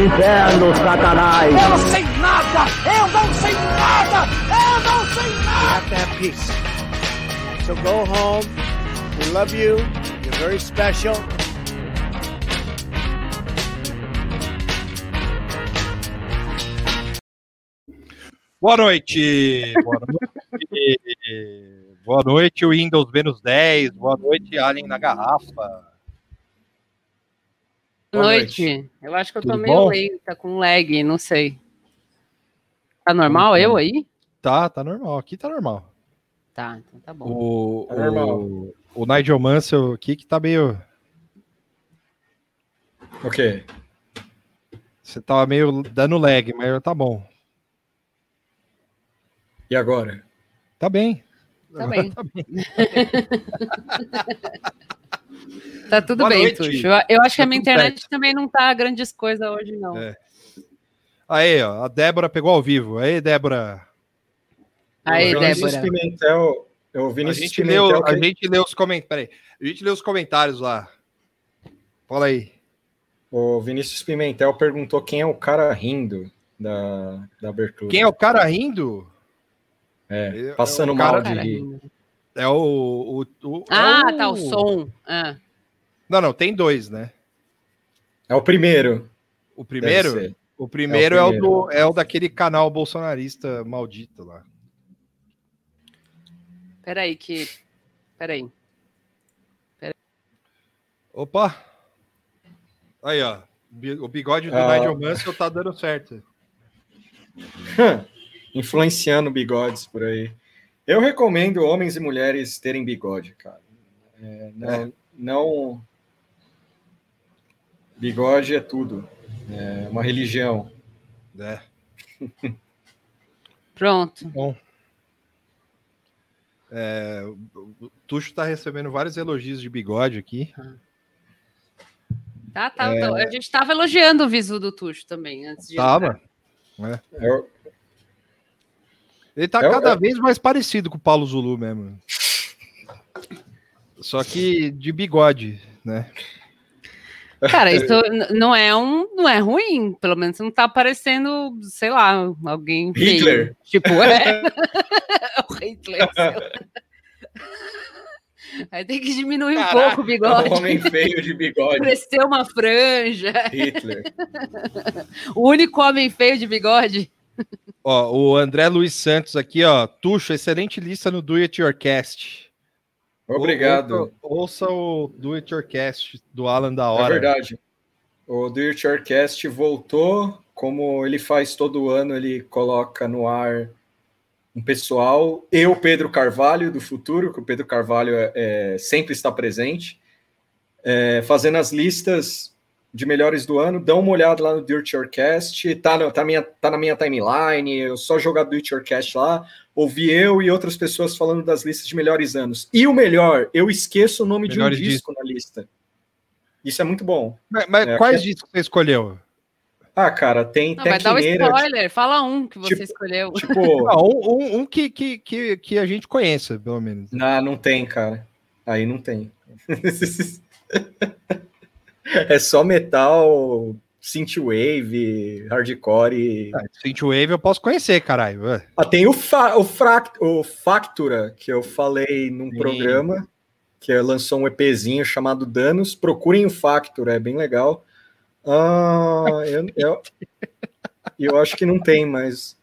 Pro inferno, Satanás! Eu não sei nada! Eu não sei nada! Eu não sei nada! have to have peace. So go home. We love you. You're very special. Boa noite! Boa noite! Boa noite, Windows menos 10. Boa noite, Alien na garrafa. Boa noite. Eu acho que eu tô Tudo meio bom? lenta, com lag, não sei. Tá normal eu aí? Tá, tá normal. Aqui tá normal. Tá, então tá bom. O, Tá normal. o, o Nigel Mansell aqui que tá meio. Ok. Você tava meio dando lag, mas tá bom. E agora? Tá bem. Tá bem. Tá bem. Tá tudo Boa bem, noite. Tuxo. Eu, acho que Tá a minha internet certo. também não tá grandes coisas hoje, não. É. Aí, ó, a Débora pegou ao vivo. Aí, Débora. Aí, o Vinícius Débora. Pimentel. O A Vinícius gente, Pimentel. leu, a que- gente leu os comentários. A gente leu os comentários lá. Fala aí. O Vinícius Pimentel perguntou quem é o cara rindo da, da abertura. Quem é o cara rindo? É, É passando o cara- mal de rir. É o. o, o- Ah, é tá, o som. Ah, Não, não, tem dois, né? É o primeiro. O primeiro, o primeiro é o, primeiro. do, é o daquele canal bolsonarista maldito lá. peraí que... Peraí. Opa! Aí, ó. O bigode do Ah. Nigel Mansell tá dando certo. Influenciando bigodes por aí. Eu recomendo homens e mulheres terem bigode, cara. É, não, não- Bigode é tudo. É uma religião. É. Pronto. Bom. É, o Tuxo tá recebendo vários elogios de bigode aqui. Tá, tá. É. A gente tava elogiando o visu do Tuxo também, antes de. Tava. Eu- Ele tá É cada é- vez mais parecido com o Paulo Zulu mesmo. Só que de bigode, né? Cara, isso n- não é um, não é ruim, pelo menos não tá parecendo, sei lá, alguém feio. Hitler. Tipo, é. o Hitler. sei lá. Aí tem que diminuir um Caraca, pouco o bigode. Um homem feio de bigode. Crescer uma franja. Hitler. O único homem feio de bigode. Ó, o André Luiz Santos aqui, ó. Tuxo, excelente lista no Do It Your Cast. Obrigado. Ouça, ouça o Do It Your Cast do Alan da É Hora. verdade. O Do It Yourcast voltou, como ele faz todo ano, ele coloca no ar um pessoal, e o Pedro Carvalho do futuro, que o Pedro Carvalho é, é, sempre está presente, é, fazendo as listas de melhores do ano. Dá uma olhada lá no Do It Yourcast, tá, no, tá, minha, tá na minha timeline, eu só jogar Do It Yourcast lá, ouvi eu e outras pessoas falando das listas de melhores anos. E o melhor, eu esqueço o nome Melhores de um disco na lista. Isso é muito bom. Mas, mas É, quais é- discos você escolheu? Ah, cara, tem Não, vai dar um spoiler. Fala um que você Tipo- escolheu. tipo... Não, um, um- um que, que, que, que a gente conheça, pelo menos. Não, não tem, cara. Aí não tem. é só metal, synthwave, hardcore. Ah, Synthwave eu posso conhecer, caralho. Ah, tem o, fa o, frac o Factura, que eu falei num Sim. programa, que lançou um EPzinho chamado Danos. Procurem o Factura, é bem legal. Ah, eu, eu, eu acho que não tem, mas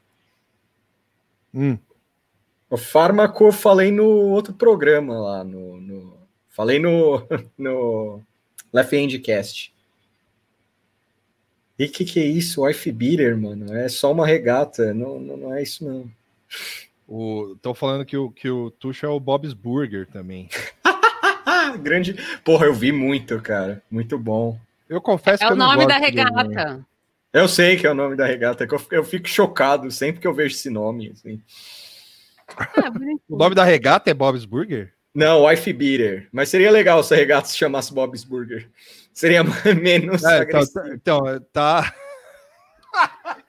Hum. O fármaco eu falei no outro programa lá, no, no- falei no, no Left Hand Cast. E que que é isso? Wife Beater, mano? É só uma regata, não, não, não é isso não. Estão falando que o, que o Tuchel é o Bob's Burger também. Grande. Porra, eu vi muito, cara. Muito bom. Eu confesso É que o eu não nome da regata. Eu sei que é o nome da regata, que eu, eu fico chocado sempre que eu vejo esse nome. assim. É. O nome da regata é Bob's Burger? Não, Wife Beater. Mas seria legal se a regata se chamasse Bob's Burger. Seria menos É, então, agressivo. então, tá.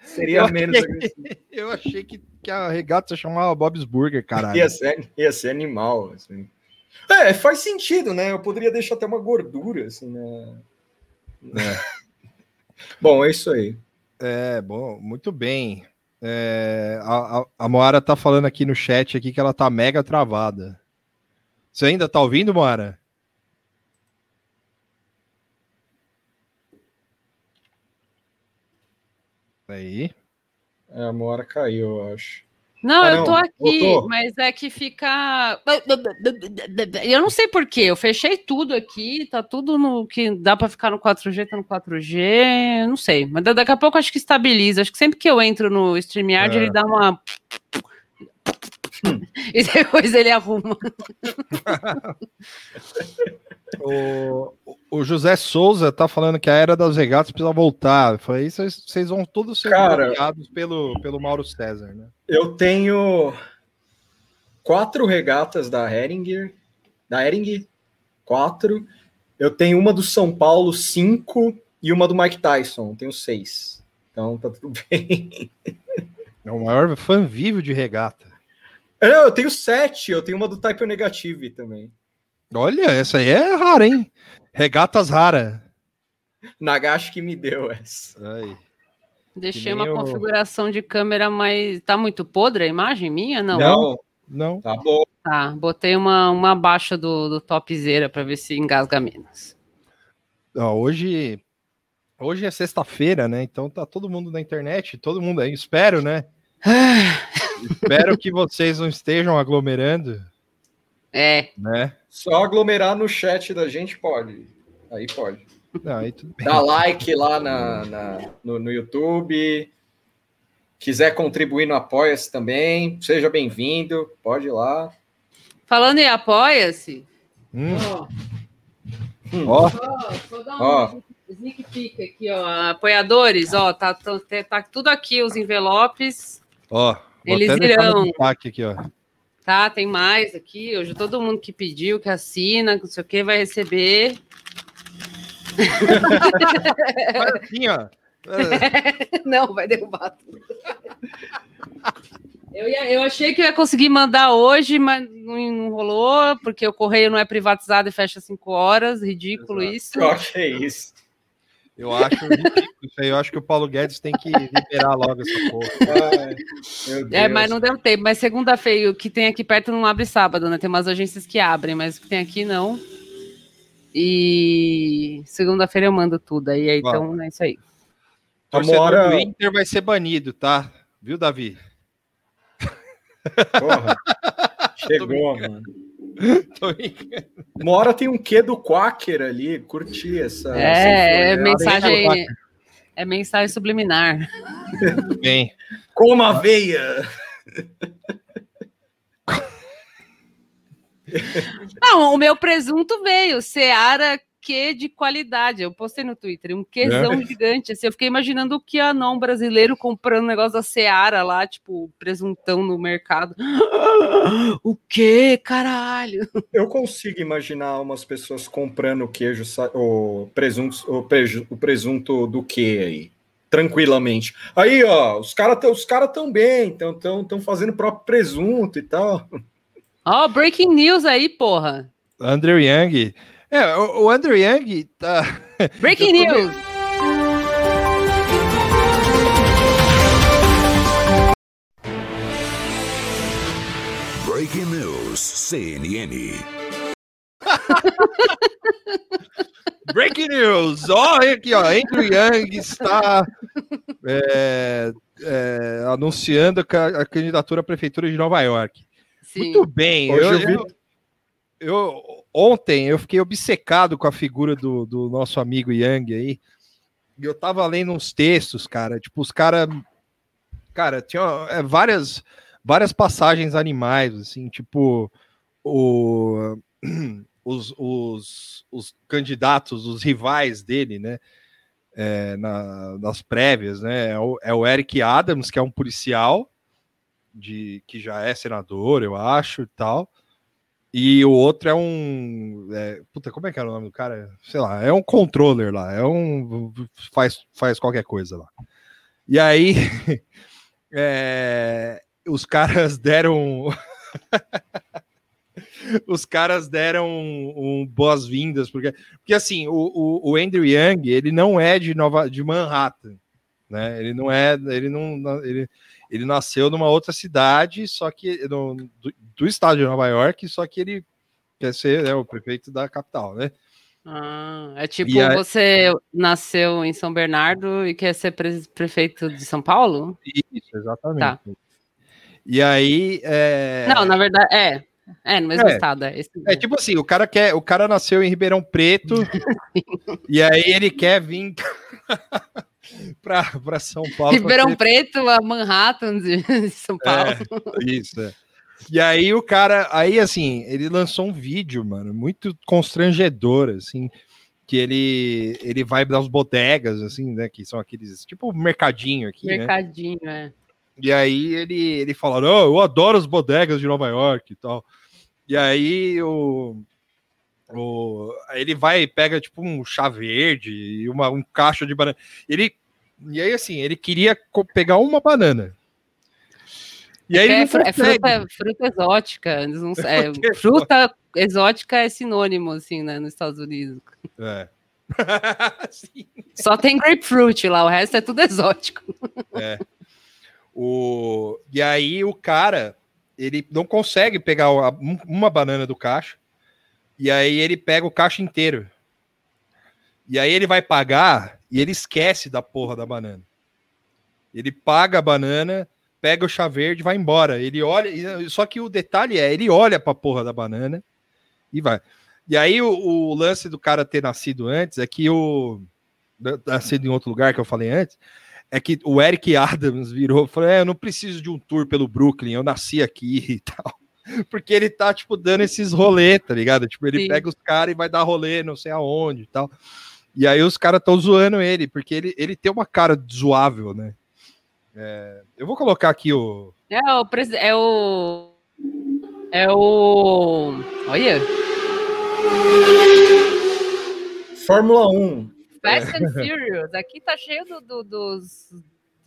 Seria eu menos achei- agressivo. Eu achei que, que a regata se chamava Bob's Burger, caralho. Ia ser, ia ser animal. Assim. É, faz sentido, né? Eu poderia deixar até uma gordura, assim, né? Bom, é isso aí. É, bom, muito bem. É, a, a, a Moara tá falando aqui no chat aqui que ela tá mega travada. Você ainda tá ouvindo, Moara? Aí. É, uma hora caiu, eu acho. Não, Ah, eu não, tô aqui, voltou. mas é que fica. Eu não sei porquê, eu fechei tudo aqui, tá tudo no que dá pra ficar no 4G, tá no 4G, não sei, mas da- daqui a pouco acho que estabiliza. Acho que sempre que eu entro no StreamYard É. ele dá uma. e depois ele arruma. O, o José Souza tá falando que a era das regatas precisa voltar. Foi isso, vocês vão todos ser bloqueados pelo, pelo Mauro César, né? Eu tenho quatro regatas da Heringer, da Hering, quatro. Eu tenho uma do São Paulo, cinco, e uma do Mike Tyson, tenho seis. Então tá tudo bem. É o maior fã vivo de regata. Não, eu tenho sete, eu tenho uma do Type Negative também. Olha, essa aí é rara, hein? Regatas rara. Nagashi que me deu essa. Aí. Deixei uma o- configuração de câmera, mas tá muito podre a imagem minha? Não. Não, Não. tá bom. Tá, botei uma, uma baixa do, do topzera pra ver se engasga menos. Ó, hoje, hoje é sexta-feira, né? Então tá todo mundo na internet, todo mundo aí. Espero, né? Espero que vocês não estejam aglomerando, É, né? Só aglomerar no chat da gente pode. Aí pode. Não, aí tudo bem. Dá like lá na, na- no, no YouTube. Quiser contribuir no Apoia-se também, seja bem-vindo. Pode ir lá. falando em apoia-se, Hum, Ó, ó, Só dar Ó. um sneak peek aqui, ó. Apoiadores, ó, tá, tá, tá tudo aqui, os envelopes, ó. Eles irão. aqui, ó. tá? Tem mais aqui. Hoje todo mundo que pediu, que assina, que não sei o que, vai receber. Faz assim, ó. Não, vai derrubar tudo. Eu, ia- eu achei que eu ia conseguir mandar hoje, mas não, não rolou, porque o correio não é privatizado e fecha às 5 horas. Ridículo isso. ó, que é isso. Eu acho ridículo isso aí. Eu acho que o Paulo Guedes tem que liberar logo essa porra. Ai, É, mas não deu tempo. Mas segunda-feira, o que tem aqui perto não abre sábado, né? Tem umas agências que abrem, mas o que tem aqui não. E segunda-feira eu mando tudo. Aí, aí, então é isso aí. Torcedor Amora- do Inter vai ser banido, tá? Viu, Davi? Porra. Chegou, mano. Uma hora tem um quê do Quaker ali. Curti essa. É, é essa mensagem. É mensagem subliminar. Bem. Com aveia. Não, o meu presunto veio. Seara que de qualidade. Eu postei no Twitter, um quezão gigante. Assim, eu fiquei imaginando o que não brasileiro comprando um negócio da Seara lá, tipo, presuntão no mercado. O que, caralho? Eu consigo imaginar umas pessoas comprando o queijo, o presunto, o, preju- o presunto do que aí, tranquilamente. Aí, ó, os caras os cara tão bem, estão tão, tão fazendo o próprio presunto e tal. Ó, breaking news aí, porra. Andrew Young. É, o, o Andrew Young tá. Breaking news. Breaking News, CNN. Breaking news! Ó, aqui, ó. Andrew Young está é, é, anunciando a candidatura à prefeitura de Nova York. Sim. Muito bem. Hoje Eu, eu vi- eu- ontem eu fiquei obcecado com a figura do, do nosso amigo Yang aí. E eu tava lendo uns textos, cara. Tipo, os caras. Cara, tinha é, várias, várias passagens animais, assim, tipo o, os, os, os candidatos, os rivais dele, né? É, na, nas prévias, né? É o, é o Eric Adams, que é um policial de que já é senador, eu acho, e tal. E o outro é um. É, puta, como é que era o nome do cara? Sei lá, é um controller lá, é um. faz, faz qualquer coisa lá. E aí. é, os caras deram. os caras deram um, um boas-vindas, porque, porque assim, o, o, o, Andrew Young, ele não é de Nova de Manhattan, né? Ele não é, ele não, ele, ele nasceu numa outra cidade, só que no, do, do, estado de Nova York, só que ele quer ser né, o prefeito da capital, né? Ah, é tipo você nasceu em São Bernardo e quer ser pre prefeito de São Paulo? Isso, exatamente. Tá. E aí. É... Não, na verdade, é. É, no mesmo é, estado. É, é, tipo assim, o cara quer, o cara nasceu em Ribeirão Preto e aí ele quer vir para São Paulo. Ribeirão Preto, a Manhattan de São é, Paulo. É, isso, é. E aí o cara, aí assim, ele lançou um vídeo, mano, muito constrangedor, assim, que ele ele vai das bodegas, assim, né, que são aqueles, tipo mercadinho aqui, né? Mercadinho, né? é. E aí ele, ele fala, não, eu adoro as bodegas de Nova York e tal. E aí o, o, ele vai e pega tipo um chá verde e uma, um caixa de banana. Ele, e aí assim, ele queria pegar uma banana. E aí é, é fruta, fruta, exótica. Não, é, fruta exótica é sinônimo, assim, né, nos Estados Unidos. É. Só tem grapefruit lá, o resto é tudo exótico. É. O... E aí o cara, ele não consegue pegar uma banana do caixa, e aí ele pega o caixa inteiro. E aí ele vai pagar e ele esquece da porra da banana. Ele paga a banana, pega o chá verde e vai embora. Ele olha, só que o detalhe é, ele olha pra porra da banana e vai. E aí o, o lance do cara ter nascido antes é que o nascido em outro lugar que eu falei antes, é que o Eric Adams virou falou: é, eu não preciso de um tour pelo Brooklyn, eu nasci aqui e tal. Porque ele tá, tipo, dando esses rolê, tá ligado? Tipo, ele Sim. pega os caras e vai dar rolê, não sei aonde e tal. E aí os caras estão zoando ele, porque ele, ele tem uma cara zoável, né? É, eu vou colocar aqui o. É o. É o. É o. Olha. Fórmula 1. Fast and Furious. Aqui tá cheio do, do, dos,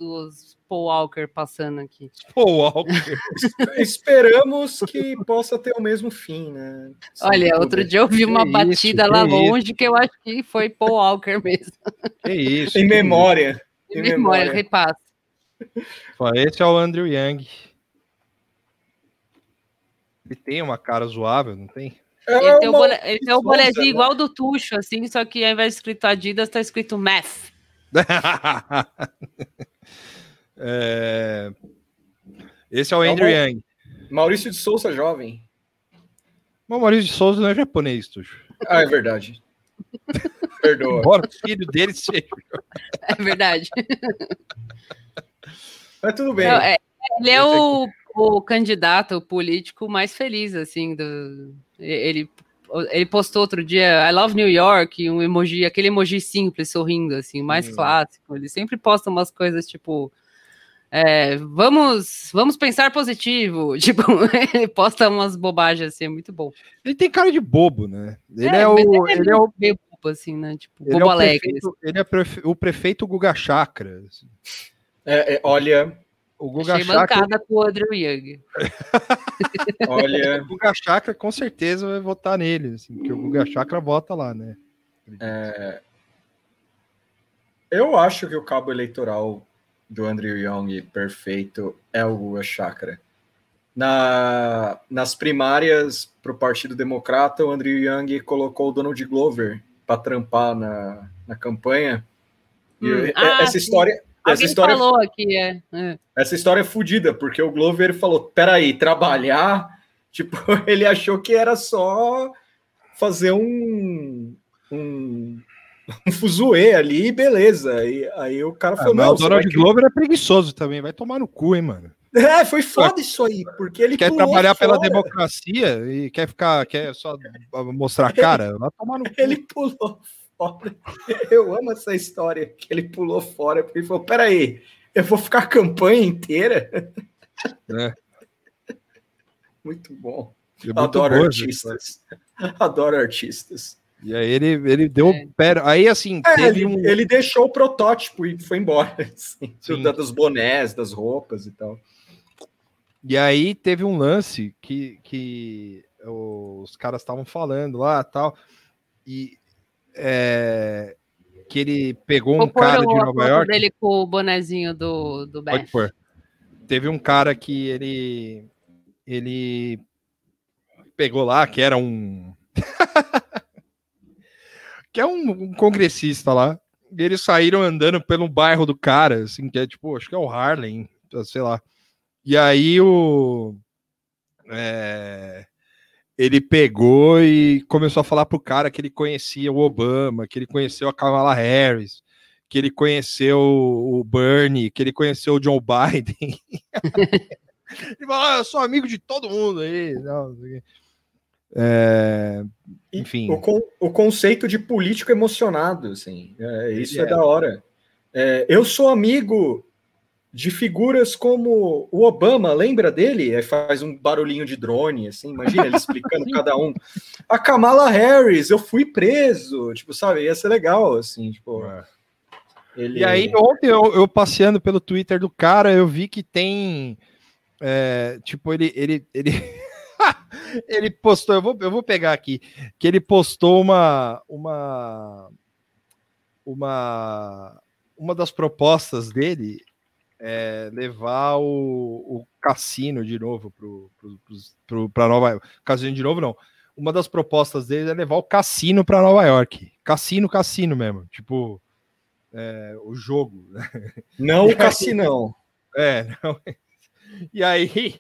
dos Paul Walker passando aqui. Paul Walker. Esperamos que possa ter o mesmo fim, né? Olha, outro dia eu vi uma que batida isso, lá longe isso. que eu acho que foi Paul Walker mesmo. Que isso. em memória. Em, em memória, memória, repasse. Esse é o Andrew Young. Ele tem uma cara zoável, não tem? É ele tem, o ele tem um bonezinho né? igual do Tuxo, assim, só que ao invés de escrito Adidas, tá escrito Meth. é... Esse é o Andrew é Young. Maurício de Souza, jovem. O Maurício de Souza não é japonês, Tuxo. Ah, é verdade. Perdoa. Embora o filho dele seja. É verdade. Mas tudo bem. Não, é, ele é o, o candidato político mais feliz, assim, do, ele, ele postou outro dia I love New York, um emoji, aquele emoji simples, sorrindo, assim, mais hum. clássico. Ele sempre posta umas coisas tipo. É, vamos, vamos pensar positivo. Tipo, ele posta umas bobagens assim, é muito bom. Ele tem cara de bobo, né? Ele é, é o. Ele, é o meio bobo, assim, né? Tipo, ele bobo é alegre. Prefeito, assim. Ele é o prefeito Guga Chakra. Assim. É, é, olha, o Guga Achei Chakra... bancada com o Andrew Young. Olha, o Guga Chakra com certeza vai votar nele, assim, porque o Guga Chakra vota lá, né? É... Eu acho que o cabo eleitoral do Andrew Young perfeito é o Guga Chakra. Na, nas primárias para o Partido Democrata, o Andrew Young colocou o Donald Glover para trampar na, na campanha. Hum. E ah, essa sim. história essa história, falou aqui, é. é. Essa história é fodida, porque o Glover falou: peraí, trabalhar. Tipo, ele achou que era só fazer um. um um fuzuê ali, e beleza. E aí o cara Ah, falou, mas não, o Donald vai- Glover é preguiçoso também, vai tomar no cu, hein, mano. É, foi foda isso aí, porque ele Quer trabalhar pela fora. democracia e quer ficar, quer só mostrar a cara, vai tomar no cu. Ele pulou fora. Eu amo essa história que ele pulou fora, porque ele falou: peraí, eu vou ficar a campanha inteira. É. Muito bom. É muito Adoro boa artistas. Adoro artistas. E aí ele, ele deu É. pera. Aí assim, É, teve ele, um. ele deixou o protótipo e foi embora. assim, dos bonés, das roupas e tal. E aí teve um lance que, que os caras estavam falando lá tal. E é, que ele pegou um Vou pôr cara o- de Nova York. dele com o bonezinho do, do Pode Beth. pôr. Teve um cara que ele. Ele pegou lá, que era um. que é um, um congressista lá. Eles saíram andando pelo bairro do cara, assim, que é tipo, acho que é o Harlem, sei lá. E aí o. é, ele pegou e começou a falar pro cara que ele conhecia o Obama, que ele conheceu a Kamala Harris, que ele conheceu o Bernie, que ele conheceu o Joe Biden. ele falou, ah, eu sou amigo de todo mundo aí. Não, não. É, Enfim. O, con- o conceito de político emocionado, assim, é, isso é. é. da hora. É, eu sou amigo de figuras como o Obama, lembra dele? Aí faz um barulhinho de drone, assim, imagina ele explicando cada um. A Kamala Harris, eu fui preso, tipo, sabe? Ia ser legal, assim, tipo. Ele... E aí, ontem eu, eu passeando pelo Twitter do cara, eu vi que tem. é, tipo, ele. Ele, ele, ele postou, eu vou, eu vou pegar aqui, que ele postou uma. Uma. Uma, uma das propostas dele é levar o, o cassino de novo para Nova York. Cassino de novo, não. Uma das propostas dele é levar o cassino para Nova York. Cassino, cassino mesmo. Tipo, é, o jogo. né? Não o cassinão. É, não. E aí,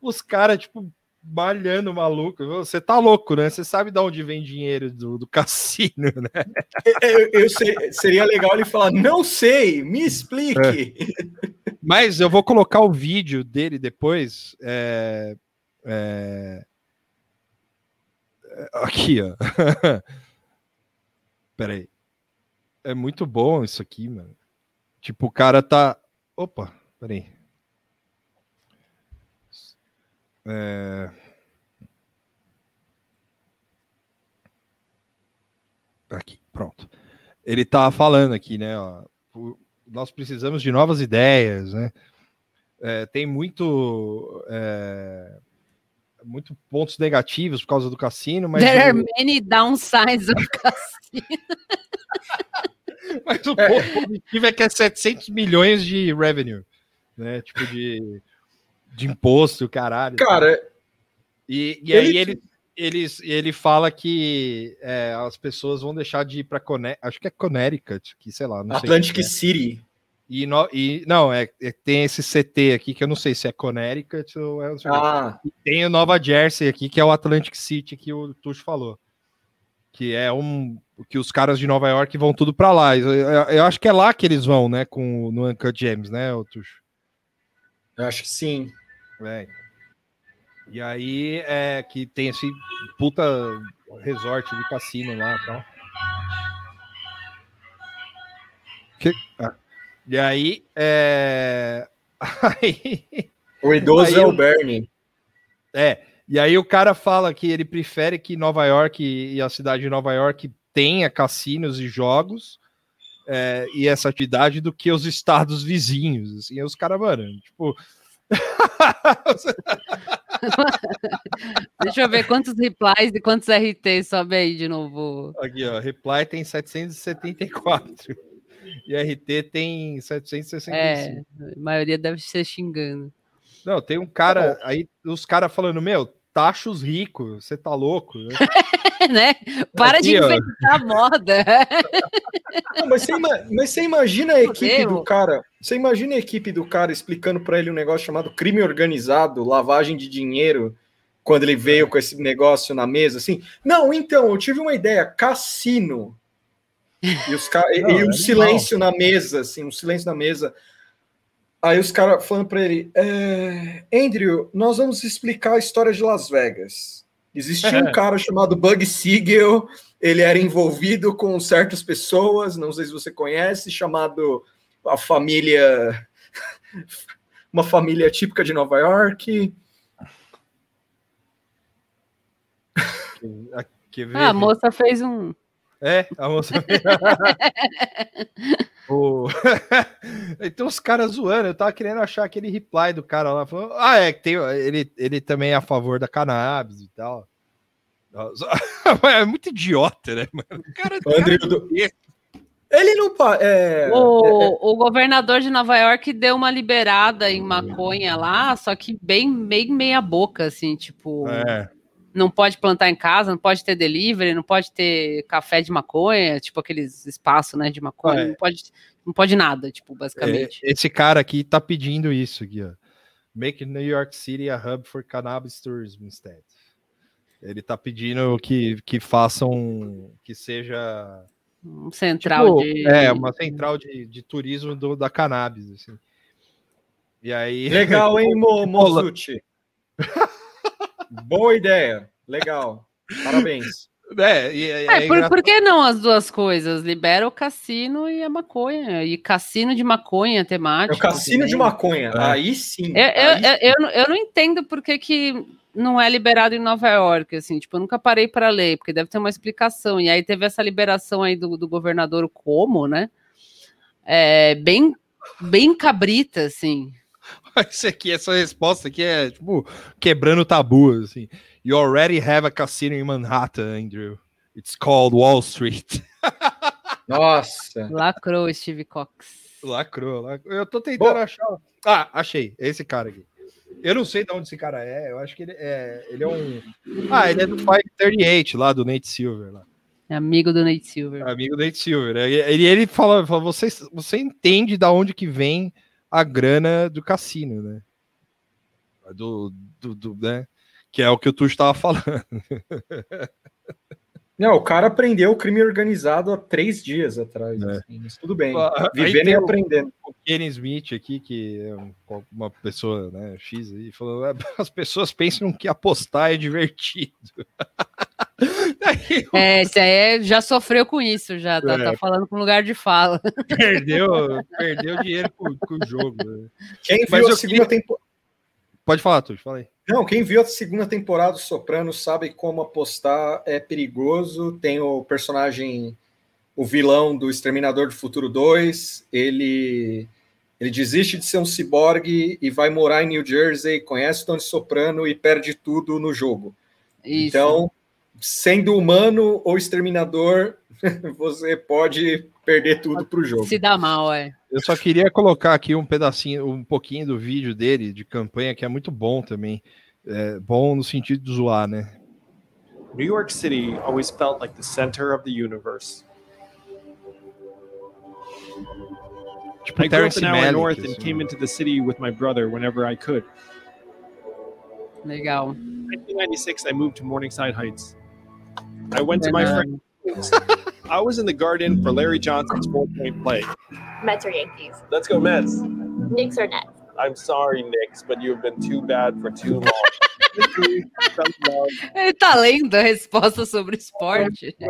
os caras, tipo, malhando maluco. Você tá louco, né? Você sabe de onde vem dinheiro do, do cassino, né? Eu, eu sei- seria legal ele falar, não sei, me explique. Mas eu vou colocar o vídeo dele depois. é, é, Aqui, ó. Peraí. É muito bom isso aqui, mano. Tipo, o cara tá. Opa, peraí. É... Aqui, pronto. Ele tá falando aqui, né? Ó, nós precisamos de novas ideias, né? É, tem muito, é, muito pontos negativos por causa do cassino, mas There are many downsides of cassino. mas o ponto positivo é que é 700 milhões de revenue, né? Tipo de, de imposto, caralho. Cara, E, e Ele- aí ele, eles, ele fala que é, as pessoas vão deixar de ir para acho que é Connecticut, que sei lá, não sei. Atlantic que é. City. E, no- e não, é, é- tem esse CT aqui que eu não sei se é Connecticut ou é. Ah, E tem o Nova Jersey aqui, que é o Atlantic City que o Tuxo falou. Que é um. Que os caras de Nova York vão tudo para lá. Eu, eu- eu acho que é lá que eles vão, né? Com, o- no Uncut Gems, né, Tuxo? eu acho que sim. É. E aí é que tem esse puta resort de cassino lá e tal. Que- ah. E aí, é... aí. O idoso Aí é o Bernie. É, e aí o cara fala que ele prefere que Nova York e a cidade de Nova York tenha cassinos e jogos é, e essa atividade do que os estados vizinhos. Assim, e os caras, mano, tipo. Deixa eu ver quantos replies e quantos RT sobe aí de novo. Aqui, ó, Reply tem 774 e RT tem 765. É, a maioria deve ser xingando. Não, tem um cara, aí os caras falando, meu, taxa os ricos, você tá louco? né? né? Para de Aqui, ó. inventar moda. Não, mas, você ima- mas você imagina a equipe do cara. Você imagina a equipe do cara explicando para ele um negócio chamado crime organizado, lavagem de dinheiro, quando ele veio com esse negócio na mesa, assim. Não, então, eu tive uma ideia, cassino. E, os ca... Não, e é um silêncio na mesa, assim, um silêncio na mesa. Aí os caras falando para ele: é, Andrew, nós vamos explicar a história de Las Vegas. Existia um cara chamado Bug Siegel, ele era envolvido com certas pessoas, não sei se você conhece, chamado a família. Uma família típica de Nova York. Ah, a moça fez um. É, a moça. o... então os caras zoando, eu tava querendo achar aquele reply do cara lá, falando, ah, é, que tem, ele, ele também é a favor da cannabis e tal. É muito idiota, né, mano? O cara, O André do- Ele não. pa- É, O, o governador de Nova York deu uma liberada em maconha lá, só que bem, bem meia boca, assim, tipo, É, não pode plantar em casa, não pode ter delivery, não pode ter café de maconha, tipo aqueles espaços, né, de maconha, É. não pode, não pode nada, tipo, é, basicamente. esse cara aqui tá pedindo isso aqui, ó. Make New York City a hub for cannabis tourism instead. Ele tá pedindo que, que façam, que seja Um central Tipo, de. É, uma central de, de turismo do, da cannabis, assim. E aí. Legal, hein, Mo, Mozucci? Boa ideia. Legal. Parabéns. É, e, é, É, por, por que não as duas coisas? Libera o cassino e a maconha. E cassino de maconha É temático. o cassino de maconha. É. Aí sim. Eu, eu, Aí eu, eu, não- eu não entendo por que, que não é liberado em Nova York, assim, tipo, eu nunca parei para ler, porque deve ter uma explicação. E aí teve essa liberação aí do, do governador Como, né? É, bem, bem cabrita, assim. Esse aqui, essa resposta aqui é, tipo, quebrando tabu, assim. You already have a casino in Manhattan, Andrew. It's called Wall Street. Nossa. Lacrou Steve Cox. Lacrou, lacrou. Eu tô tentando Bom. achar. Ah, achei. É esse cara aqui. Eu não sei de onde esse cara é. Eu acho que ele é. Ele é um. Ah, ele é do 538 lá, do Nate Silver. Lá. É amigo do Nate Silver. Amigo do Nate Silver. né? Ele, ele fala, fala você, você entende da onde que vem a grana do cassino, né? Do, do, do- né? Que é o que o Tuxo estava falando. Não, o cara aprendeu o crime organizado há três dias atrás. É. assim, mas tudo bem. Vivendo e aprendendo. O Kenny Smith aqui, que é um- uma pessoa né, X aí, falou: "É, as pessoas pensam que apostar é divertido. É, esse aí é- já sofreu com isso, já, tá, É. tá falando com lugar de fala. perdeu, perdeu dinheiro com, com o jogo. né? Quem Mas viu a segunda temporada. Pode falar, Tuxo, fala aí. Não, quem viu a segunda temporada do Soprano sabe como apostar é perigoso. Tem o personagem, o vilão do Exterminador do Futuro 2. Ele, ele desiste de ser um ciborgue e vai morar em New Jersey, conhece o Tony Soprano e perde tudo no jogo. Isso. Então, sendo humano ou exterminador, você pode perder tudo pro jogo. Se dá mal, é. Eu só queria colocar aqui um pedacinho, um pouquinho do vídeo dele de campanha, que é muito bom também. É bom no sentido de zoar, né? New York City always felt like the center of the universe. Tipo I grew up in Hour Malick, North and assim. came into the city with my brother whenever I could. Legal. In 1996, I moved to Morningside Heights. I went to my Bacana. friend's. I was in the garden for Larry Johnson's four-point play. Mets or Yankees? Let's go Mets. Knicks or Nets? I'm sorry, Knicks, but you've been too bad for too long. Ele tá lendo a resposta sobre esporte.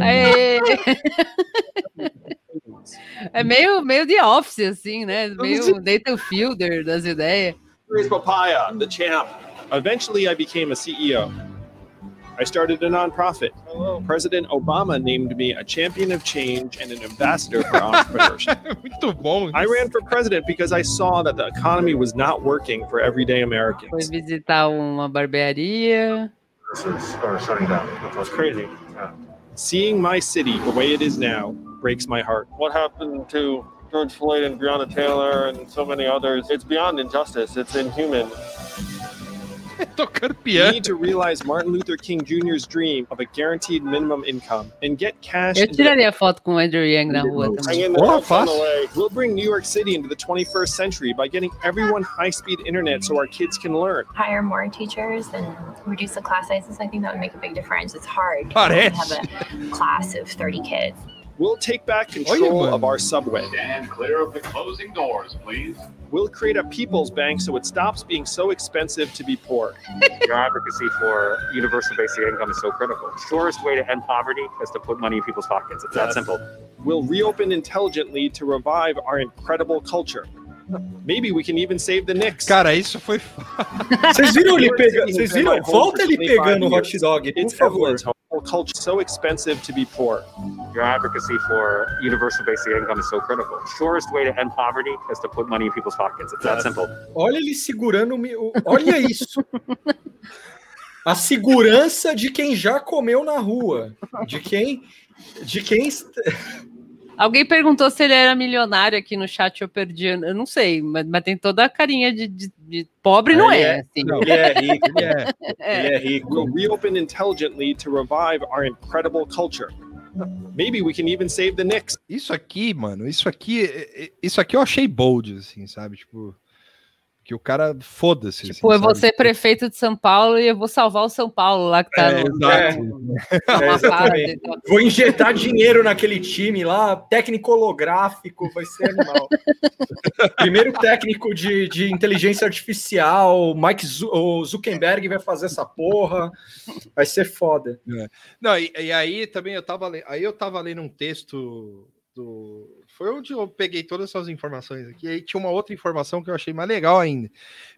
É, é meio, meio de office, assim, né? Meio Nathan Fielder das ideias. Here's Papaya, the champ. Eventually, I became a CEO. I started a nonprofit. President Obama named me a champion of change and an ambassador for entrepreneurship. Muito bom. I ran for president because I saw that the economy was not working for everyday Americans. Foi Americans. visitar uma barbearia. That's crazy. Seeing my city the way it is now breaks my heart. What happened to George Floyd and Breonna Taylor and so many others? It's beyond injustice. It's inhuman. Tocando We need to realize Martin Luther King Jr.'s dream of a guaranteed minimum income and get cash. Eu into tiraria foto com o Andrew Yang na rua também. in there, Porra, have fun fácil. away. We'll bring New York City into the 21st century by getting everyone high-speed internet so our kids can learn. Hire more teachers and reduce the class sizes. I think that would make a big difference. It's hard to have a class of 30 kids. We'll take back control of our subway. Stand clear of the closing doors, please. We'll create a people's bank so it stops being so expensive to be poor. Your advocacy for universal basic income is so critical. Surest way to end poverty is to put money in people's pockets. It's that simple. We'll reopen intelligently to revive our incredible culture. Maybe we can even save the Knicks. Cara, isso foi. Vocês viram ele New York pegando. Vocês viram? Volta for ele pegando o hot dog, por favor. Culture so expensive to be poor. Your advocacy for universal basic income is so critical. Surest way to end poverty is to put money in people's pockets. It's that simple. Olha ele segurando. Olha isso. A segurança de quem já comeu na rua. De quem. De quem. Alguém perguntou se ele era milionário aqui no chat, eu perdi. Eu não sei, mas, mas tem toda a carinha de, de- de pobre, não Ele é. é- assim. Ele é rico. Ele é. Ele é rico. We'll reopen intelligently to revive our incredible culture. Maybe we can even save the Knicks. Isso aqui, mano, isso aqui, é- é- isso aqui eu achei bold, assim, sabe? Tipo, que o cara foda-se. Tipo, assim, eu vou sabe? ser prefeito de São Paulo e eu vou salvar o São Paulo lá que tá É, no, É, e tal. Vou injetar dinheiro naquele time lá, técnico holográfico, vai ser animal. Primeiro técnico de, de inteligência artificial, Mike Zu- o Zuckerberg vai fazer essa porra, vai ser foda. Não, e, e aí também eu tava lendo, aí eu tava lendo um texto do foi onde eu peguei todas essas informações aqui. E aí tinha uma outra informação que eu achei mais legal ainda,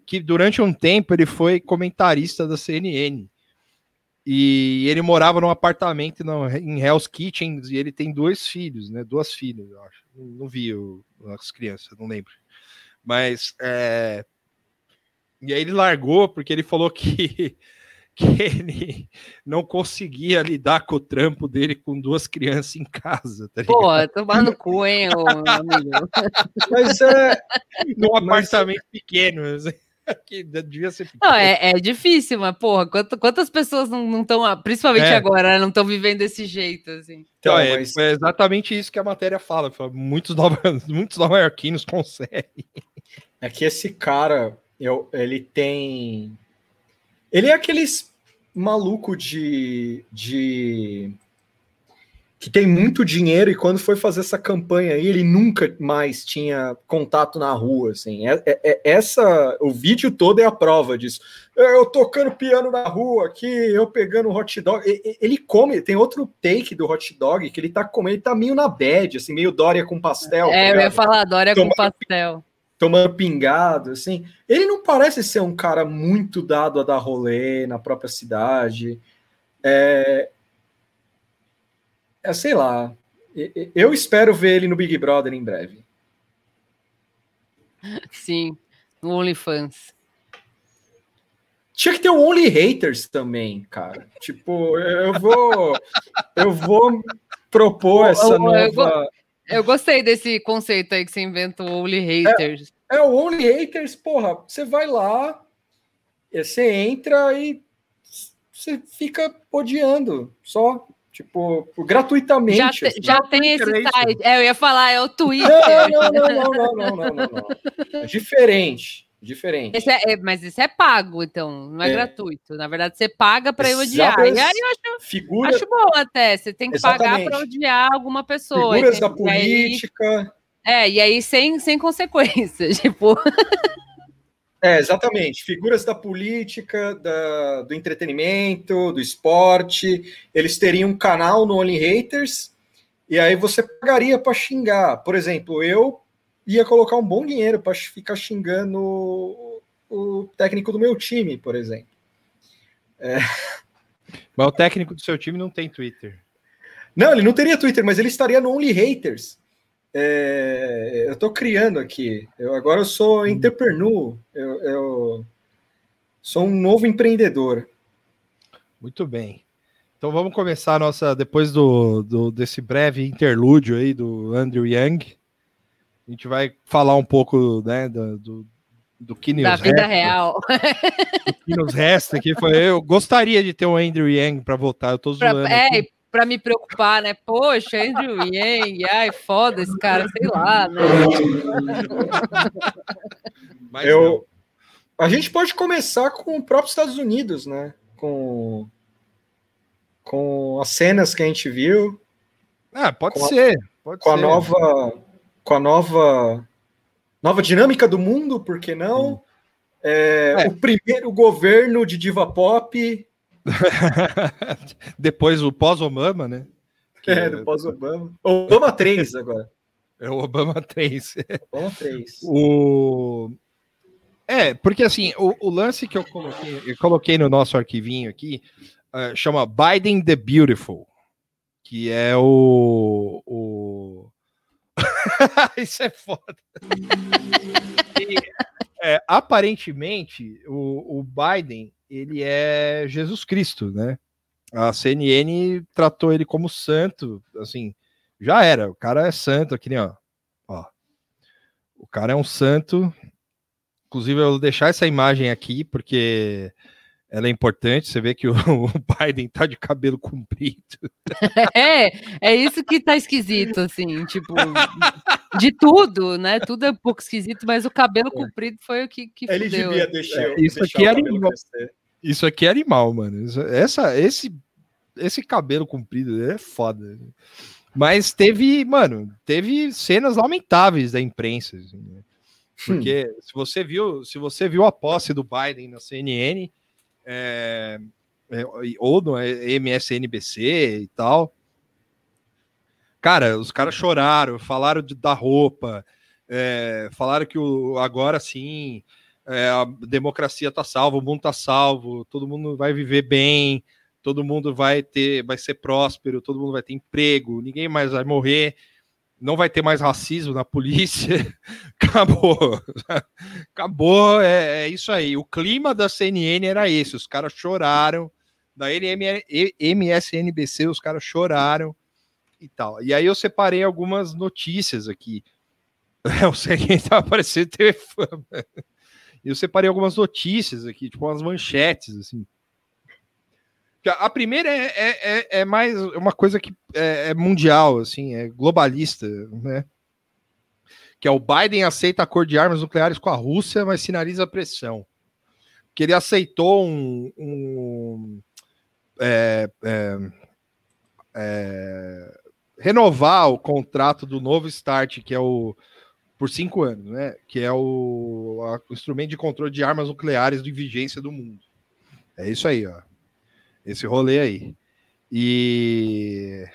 que durante um tempo ele foi comentarista da CNN. E ele morava num apartamento em Hell's Kitchen e ele tem dois filhos, né? Duas filhas, eu acho. Não, vi o- as crianças, não lembro. Mas é... e aí ele largou porque ele falou que que ele não conseguia lidar com o trampo dele com duas crianças em casa, tá? Pô, tomar no cu, hein, ô, amigo. Mas é. Num mas- apartamento pequeno, assim, que devia ser pequeno. Não, é, é difícil, mas, porra, quanto- quantas pessoas não estão, principalmente É. agora, não estão vivendo desse jeito, assim. Então, Então, é, mas- é exatamente isso que a matéria fala. fala, muitos, nova, muitos nova-iorquinos conseguem. É que esse cara, eu, ele tem. Ele é aqueles maluco de, de. que tem muito dinheiro e quando foi fazer essa campanha aí, ele nunca mais tinha contato na rua. Assim. É, é- é- essa, o vídeo todo é a prova disso. Eu tocando piano na rua aqui, eu pegando hot dog. Ele come, tem outro take do hot dog que ele tá comendo, ele tá meio na bad, assim, meio Dória com pastel. tá É, eu ia falar, Dória com pastel. Tomando pingado, assim. Ele não parece ser um cara muito dado a dar rolê na própria cidade. É, é sei lá. Eu espero ver ele no Big Brother em breve. Sim, no OnlyFans. Tinha que ter o Only Haters também, cara. Tipo, eu vou, eu vou propor essa nova. Eu gostei desse conceito aí que você inventou, Only Haters. É o Only Haters, porra. Você vai lá, eh, você entra e você fica odiando só, tipo, gratuitamente. Já, te- assim. já tem esse é site. É, eu ia falar, é o Twitter. Não, não, não, não, não, não, não, não, não. É diferente, diferente. Esse é- é- mas isso é pago, então, não é, É. gratuito. Na verdade, você paga para eu odiar. E aí eu acho, Figura, acho bom até. Você tem que pagar Exatamente. para odiar alguma pessoa. figuras da aí- política. é, e aí sem, sem consequências. Tipo, É, exatamente. Figuras da política, da- do entretenimento, do esporte. Eles teriam um canal no Only Haters e aí você pagaria para xingar. Por exemplo, eu ia colocar um bom dinheiro para ficar xingando o, o técnico do meu time, por exemplo. Mas o técnico do seu time não tem Twitter. Não, ele não teria Twitter, mas ele estaria no Only Haters. É, eu estou criando aqui. Eu, agora eu sou entrepreneur. Eu, eu sou um novo empreendedor. Muito bem. Então vamos começar a nossa, depois do, do- desse breve interlúdio aí do Andrew Young, a gente vai falar um pouco né, do, do, do que nos da vida resta, real. do que nos resta aqui. Foi, eu gostaria de ter o Andrew Yang para voltar, eu tô Pra, zoando. é, aqui. e pra me preocupar, né? Poxa, Andrew Yang, ai, foda esse cara, sei lá, né? Mas não. Eu, a gente pode começar com o próprio Estados Unidos, né? Com, com as cenas que a gente viu. Ah, pode Com a- ser. Pode com a ser. nova com a nova nova dinâmica do mundo, por que não? É, É. O primeiro governo de diva pop Depois o pós-Obama, né? Que é, do pós-Obama. Obama 3 agora. É o Obama 3. Obama 3. O... É, porque assim, o, o lance que eu coloquei, eu coloquei no nosso arquivinho aqui eh, chama Biden the Beautiful, que é o. o... Isso é foda. E, é, aparentemente, o, o Biden ele é Jesus Cristo, né? A CNN tratou ele como santo, assim, já era. O cara é santo, aqui, né? Ó. ó. O cara é um santo. Inclusive, eu vou deixar essa imagem aqui, porque ela é importante. Você vê que o, o Biden tá de cabelo comprido. É, é isso que tá esquisito, assim, tipo, de tudo, né? Tudo é um pouco esquisito, mas o cabelo comprido foi o que, que Ele fudeu. devia deixar, É, isso deixar aqui o é cabelo animal. crescer. Isso aqui é animal, mano. Isso- essa, esse, esse cabelo comprido é foda. Mas teve, mano, teve cenas lamentáveis da imprensa. assim, né? Porque se você viu, se você viu a posse do Biden na CNN, é, é, ou no MSNBC e tal, cara, os caras choraram, falaram de- da roupa, é, falaram que o, agora sim é, a democracia tá salva, o mundo tá salvo, todo mundo vai viver bem, todo mundo vai ter, vai ser próspero, todo mundo vai ter emprego, ninguém mais vai morrer, não vai ter mais racismo na polícia, acabou, acabou, é, é isso aí. O clima da CNN era esse, os caras choraram, da MSNBC os caras choraram e tal. E aí eu separei algumas notícias aqui. Eu sei quem tá aparecendo Fama. Eu separei algumas notícias aqui, tipo umas manchetes, assim. A a primeira é, é, é- é mais uma coisa que é, é mundial, assim, é globalista, né? Que é o Biden aceita acordo de armas nucleares com a Rússia, mas sinaliza pressão. Que ele aceitou um. um- é, é, é, renovar o contrato do novo START, que é o por cinco anos, né? Que é o, a- o instrumento de controle de armas nucleares de vigência do mundo. É isso aí, ó. Esse rolê aí. E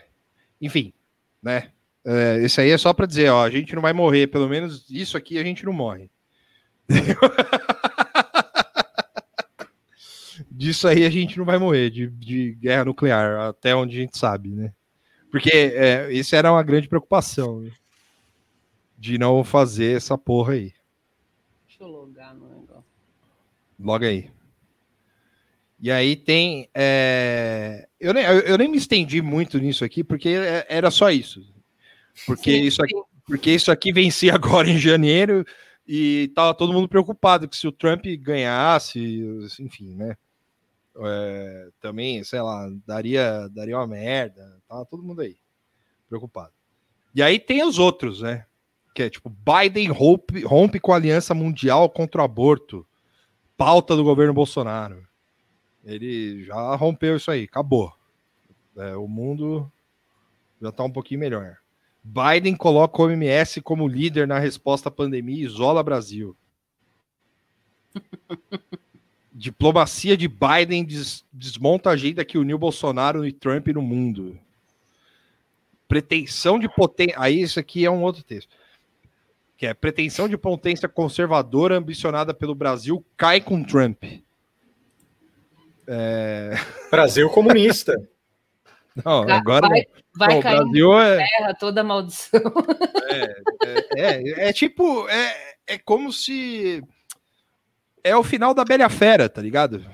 enfim, né? É, esse aí é só para dizer, ó, a gente não vai morrer, pelo menos isso aqui a gente não morre. Disso aí a gente não vai morrer, de, de guerra nuclear, até onde a gente sabe, né? Porque é, isso era uma grande preocupação, né? de não fazer essa porra aí. Deixa eu logar no negócio. Logo aí. E aí tem. é, Eu, nem, eu, nem me estendi muito nisso aqui, porque é- era só isso. Porque, Sim, isso, aqui, porque isso aqui vencia agora em janeiro e tava todo mundo preocupado que se o Trump ganhasse, enfim, né? é, também, sei lá, daria, daria uma merda. Tava todo mundo aí preocupado. E aí tem os outros, né? Que é tipo, Biden rompe, rompe com a Aliança Mundial contra o Aborto. Pauta do governo Bolsonaro. Ele já rompeu isso aí, acabou. É, o mundo já tá um pouquinho melhor. Biden coloca o OMS como líder na resposta à pandemia e isola Brasil. Diplomacia de Biden des- desmonta a agenda que uniu Bolsonaro e Trump no mundo. Pretensão de potência. Aí, isso aqui é um outro texto. Que é pretensão de potência conservadora ambicionada pelo Brasil cai com Trump. É... Brasil comunista. Não, Vai- agora vai, vai cair Brasil na é- terra toda maldição. É, é tipo, é, é como se é o final da Bela Fera, tá ligado?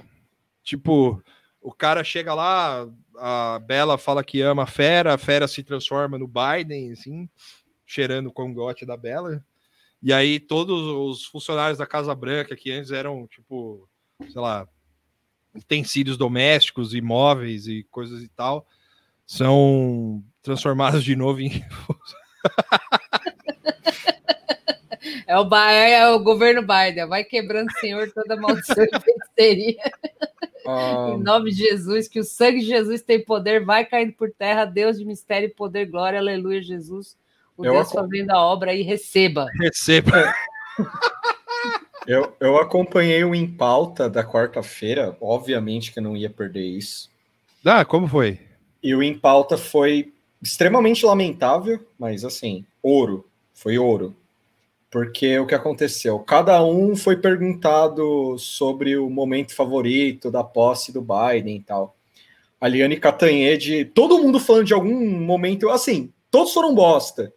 Tipo, o cara chega lá, a Bela fala que ama a Fera, a Fera se transforma no Biden, assim, cheirando o congote da Bela. E aí todos os funcionários da Casa Branca, que antes eram, tipo, sei lá, utensílios domésticos, imóveis e coisas e tal, são transformados de novo em É o, Ba- é o governo Biden, vai quebrando o senhor toda maldição e feitiçaria. Ah, Em nome de Jesus, que o sangue de Jesus tem poder, vai caindo por terra, Deus de mistério e poder, glória, aleluia, Jesus. O Eu Deus fazendo a obra e receba. Receba. eu, eu acompanhei o Em Pauta da quarta-feira, obviamente que eu não ia perder isso. Ah, como foi? E o Em Pauta foi extremamente lamentável, mas assim, ouro. Foi ouro. Porque o que aconteceu? Cada um foi perguntado sobre o momento favorito da posse do Biden e tal. A Liane Catanhede, todo mundo falando de algum momento, assim, todos foram bosta.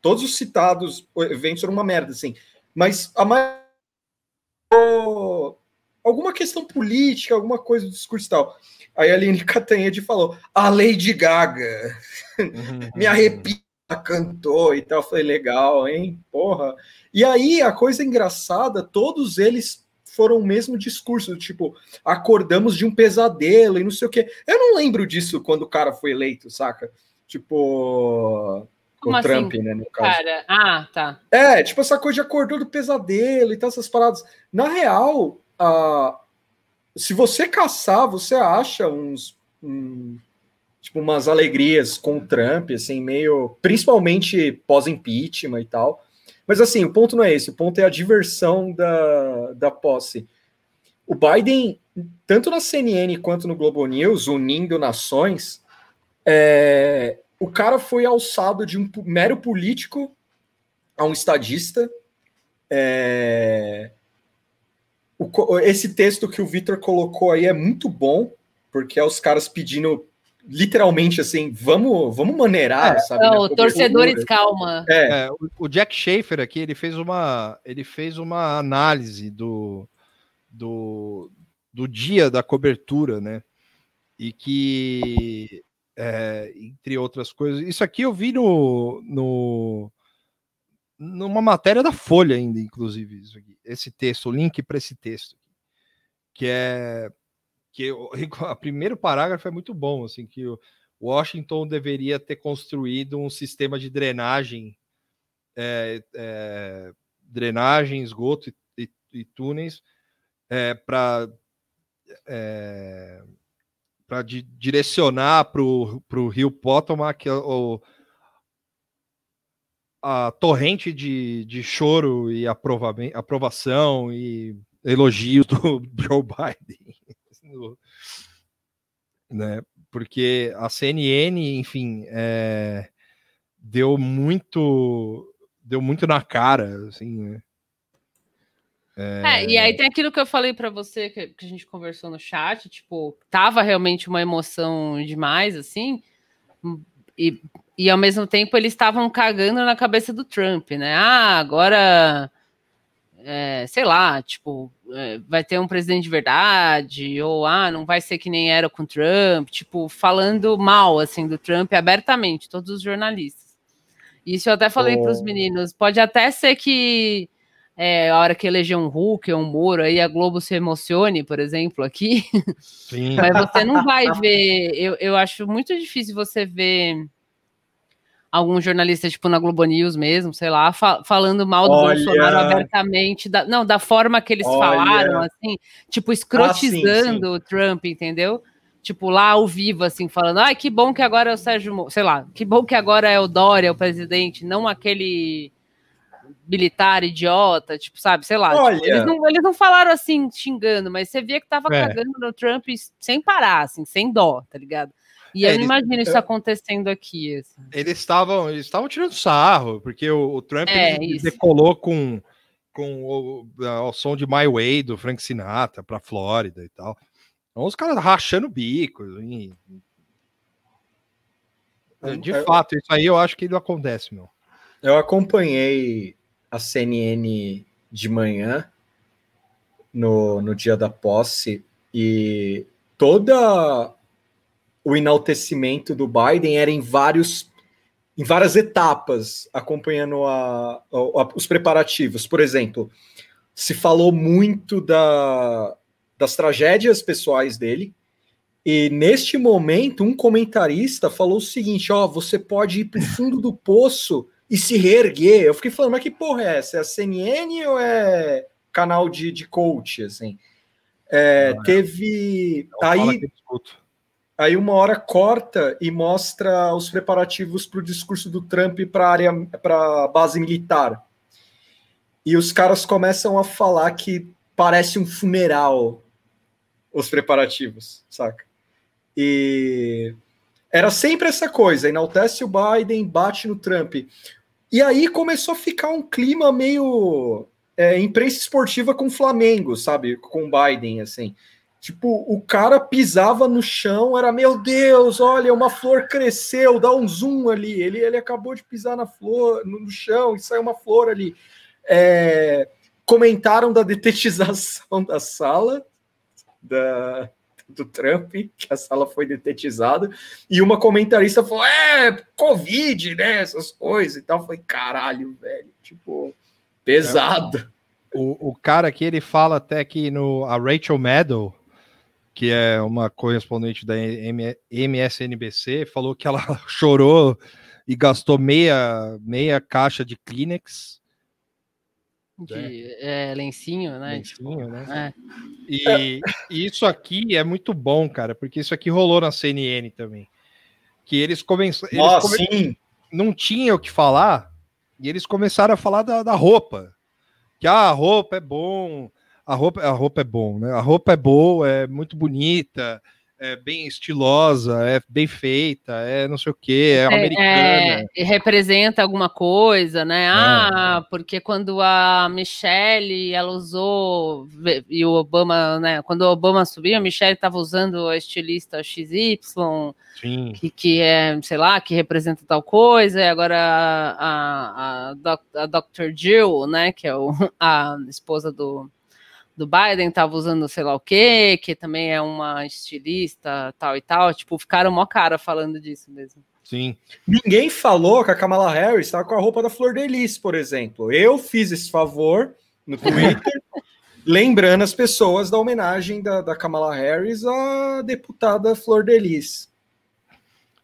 Todos os citados eventos foram uma merda, assim. Mas a maioria. Alguma questão política, alguma coisa do discurso e tal. Aí a Aline Catanhede falou: a Lady Gaga me arrepia, cantou e tal. Falei, legal, hein? Porra. E aí, a coisa engraçada, todos eles foram o mesmo discurso, tipo, acordamos de um pesadelo e não sei o quê. Eu não lembro disso quando o cara foi eleito, saca? Tipo, Como o assim, Trump, né, no caso. Cara, ah, tá. É, tipo essa coisa de acordou do pesadelo e tal, essas paradas. Na real, se você caçar, você acha uns. um- tipo, umas alegrias com o Trump, assim, meio. Principalmente pós-impeachment e tal. Mas assim, o ponto não é esse, o ponto é a diversão da, da posse. O Biden, tanto na CNN quanto no Globo News, unindo nações, é, o cara foi alçado de um mero político a um estadista. É, o esse texto que o Vitor colocou aí é muito bom, porque é os caras pedindo literalmente assim, vamos, vamos maneirar, sabe? Não, na torcedores, calma. É, É, o, o Jack Schaefer aqui, ele fez uma, ele fez uma análise do, do, do dia da cobertura, né? E que, é, entre outras coisas, isso aqui eu vi no, no numa matéria da Folha ainda, inclusive, esse texto, o link para esse texto, que é que o primeiro parágrafo é muito bom, assim, que Washington deveria ter construído um sistema de drenagem, é, é, drenagem, esgoto e, e- e túneis para para direcionar para o rio Potomac o, a torrente de, de choro e aprovamen- aprovação e elogios do Joe Biden. Né? Porque a CNN, enfim, é, deu muito deu muito na cara, assim, né? É, e aí tem aquilo que eu falei pra você, que, que a gente conversou no chat, tipo, tava realmente uma emoção demais, assim, e, e ao mesmo tempo eles estavam cagando na cabeça do Trump, né? Ah, agora, é, sei lá, tipo, é, vai ter um presidente de verdade, ou ah, não vai ser que nem era com o Trump, tipo, falando mal, assim, do Trump abertamente, todos os jornalistas. Isso eu até falei para os Oh. meninos, pode até ser que é, a hora que eleger um Hulk ou um Moro, aí a Globo se emocione, por exemplo, aqui, Sim. mas você não vai ver. Eu, eu acho muito difícil você ver algum jornalista, tipo na Globo News mesmo, sei lá, fa- falando mal do Olha. Bolsonaro abertamente, da, não, da forma que eles Olha. falaram, assim, tipo, escrotizando sim, o Trump, entendeu? Tipo, lá ao vivo, assim, falando, ai, que bom que agora é o Sérgio, Mo-", sei lá, que bom que agora é o Dória, o presidente, não aquele militar idiota, tipo, sabe, sei lá. tipo, Olha. eles, não, eles não falaram assim, xingando, mas você via que tava É. cagando no Trump sem parar, assim, sem dó, tá ligado? E É, eu não eles- imagino isso acontecendo aqui. assim. eles estavam eles estavam tirando sarro, porque o, o Trump É, ele isso. decolou com, com o, o som de My Way do Frank Sinatra para Flórida e tal. Então os caras rachando o bico. e- de fato, isso aí eu acho que não acontece, meu. Eu acompanhei a CNN de manhã no, no dia da posse e toda o enaltecimento do Biden era em vários em várias etapas acompanhando a- a- os preparativos. Por exemplo, se falou muito da, das tragédias pessoais dele. E neste momento, um comentarista falou o seguinte: ó, você pode ir para o fundo do poço e se reerguer. Eu fiquei falando, mas que porra é essa? É a CNN ou é canal de, de coach? Assim? É, teve. Aí, aí uma hora corta e mostra os preparativos para o discurso do Trump para área para base militar. E os caras começam a falar que parece um funeral os preparativos, saca? E era sempre essa coisa, enaltece o Biden, bate no Trump. E aí começou a ficar um clima meio é, imprensa esportiva com o Flamengo, sabe? Com Biden, assim. Tipo, o cara pisava no chão, era meu Deus, olha, uma flor cresceu, dá um zoom ali. Ele, ele acabou de pisar na flor, no chão, e saiu uma flor ali. É, comentaram da detetização da sala, da, do Trump, que a sala foi detetizada, e uma comentarista falou: é, Covid, né? Essas coisas e tal. Foi caralho, velho. Tipo, pesado. É, o, o cara aqui, ele fala até que no, a Rachel Maddow, que é uma correspondente da MSNBC, falou que ela chorou e gastou meia, meia caixa de Kleenex de é, lencinho, né? Lencinho, tipo, né? É. E, e, isso aqui é muito bom, cara, porque isso aqui rolou na CNN também. Que eles começaram. Come... Não tinha o que falar, e eles começaram a falar da, da roupa. Que ah, a roupa é bom, a roupa, a roupa é bom, né? A roupa é boa, é muito bonita, é bem estilosa, é bem feita, é não sei o que, é, é americana. É, representa alguma coisa, né? É. Ah, porque quando a Michelle ela usou e o Obama, né? Quando o Obama subiu, a Michelle estava usando a estilista XY, Sim. Que, que é, sei lá, que representa tal coisa, e agora a, a, a, a Dr. Jill, né? Que é o, a esposa do do Biden estava usando sei lá o quê, que também é uma estilista, tal e tal. Tipo, ficaram mó cara falando disso mesmo. Sim. Ninguém falou que a Kamala Harris estava com a roupa da Flor de Lis, por exemplo. Eu fiz esse favor no Twitter, lembrando as pessoas da homenagem da, da Kamala Harris à deputada Flor de Lis.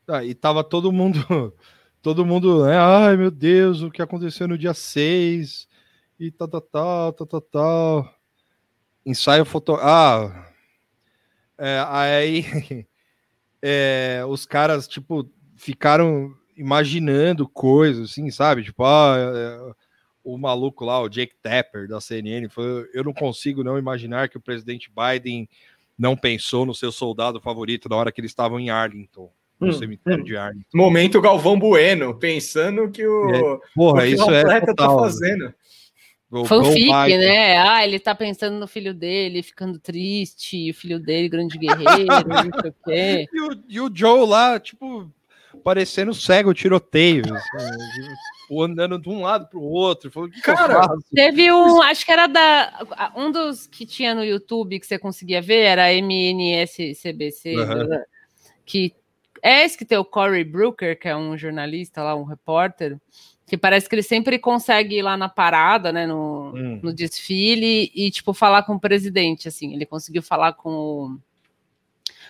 Ah, e tava todo mundo, todo mundo, né? Ai, meu Deus, o que aconteceu no dia 6 e tal, tal, tal, tal, tal, tal. Ensaio foto. Ah, é, aí é, os caras, tipo, ficaram imaginando coisas, assim, sabe? Tipo, ah, é, o maluco lá, o Jake Tapper da CNN, falou: eu não consigo não imaginar que o presidente Biden não pensou no seu soldado favorito na hora que eles estavam em Arlington. No hum, cemitério hum. de Arlington. Momento Galvão Bueno, pensando que o, é, porra, o isso é tá total, tá fazendo. Fanfic, né? Ah, ele tá pensando no filho dele, ficando triste, o filho dele, grande guerreiro, não sei o quê. E o, e o Joe lá, tipo, parecendo cego, tiroteio, assim, andando de um lado pro outro. Falou, que Cara, que teve um, acho que era da. Um dos que tinha no YouTube que você conseguia ver era MNSCBC, uhum. que é esse que tem o Cory Brooker, que é um jornalista lá, um repórter que parece que ele sempre consegue ir lá na parada, né, no, hum. no desfile e, tipo, falar com o presidente, assim, ele conseguiu falar com o,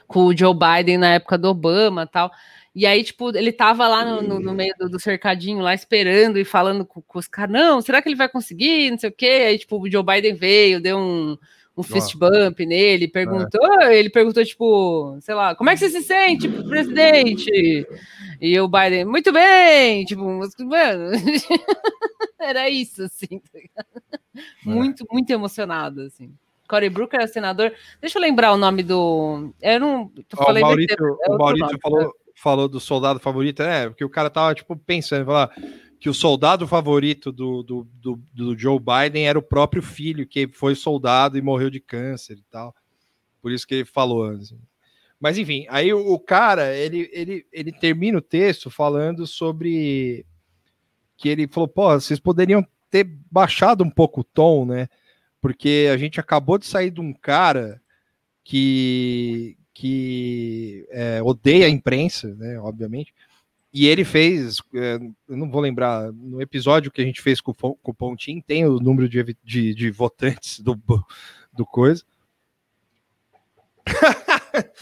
com o Joe Biden na época do Obama tal, e aí, tipo, ele tava lá no, no, no meio do, do, cercadinho, lá esperando e falando com, com os caras, não, será que ele vai conseguir, não sei o quê, aí, tipo, o Joe Biden veio, deu um, um fist bump nele, perguntou, é. ele perguntou, tipo, sei lá, como é que você se sente, presidente? E o Biden, muito bem, tipo, mano, era isso, assim, tá muito, muito emocionado, assim. Cory Brooker é senador. Deixa eu lembrar o nome do. Eu não. Eu falei o Maurício, é o Maurício nome, falou, né? falou do soldado favorito, é, porque o cara tava, tipo, pensando, falar que o soldado favorito do, do, do, do, Joe Biden era o próprio filho, que foi soldado e morreu de câncer e tal. Por isso que ele falou. Assim. Mas enfim, aí o, o, cara, ele, ele, ele termina o texto falando sobre que ele falou, pô, vocês poderiam ter baixado um pouco o tom, né? Porque a gente acabou de sair de um cara que, que é, odeia a imprensa, né? Obviamente, e ele fez, é, eu não vou lembrar, no episódio que a gente fez com, o Pontinho, tem o número de, de, de votantes do, do coisa.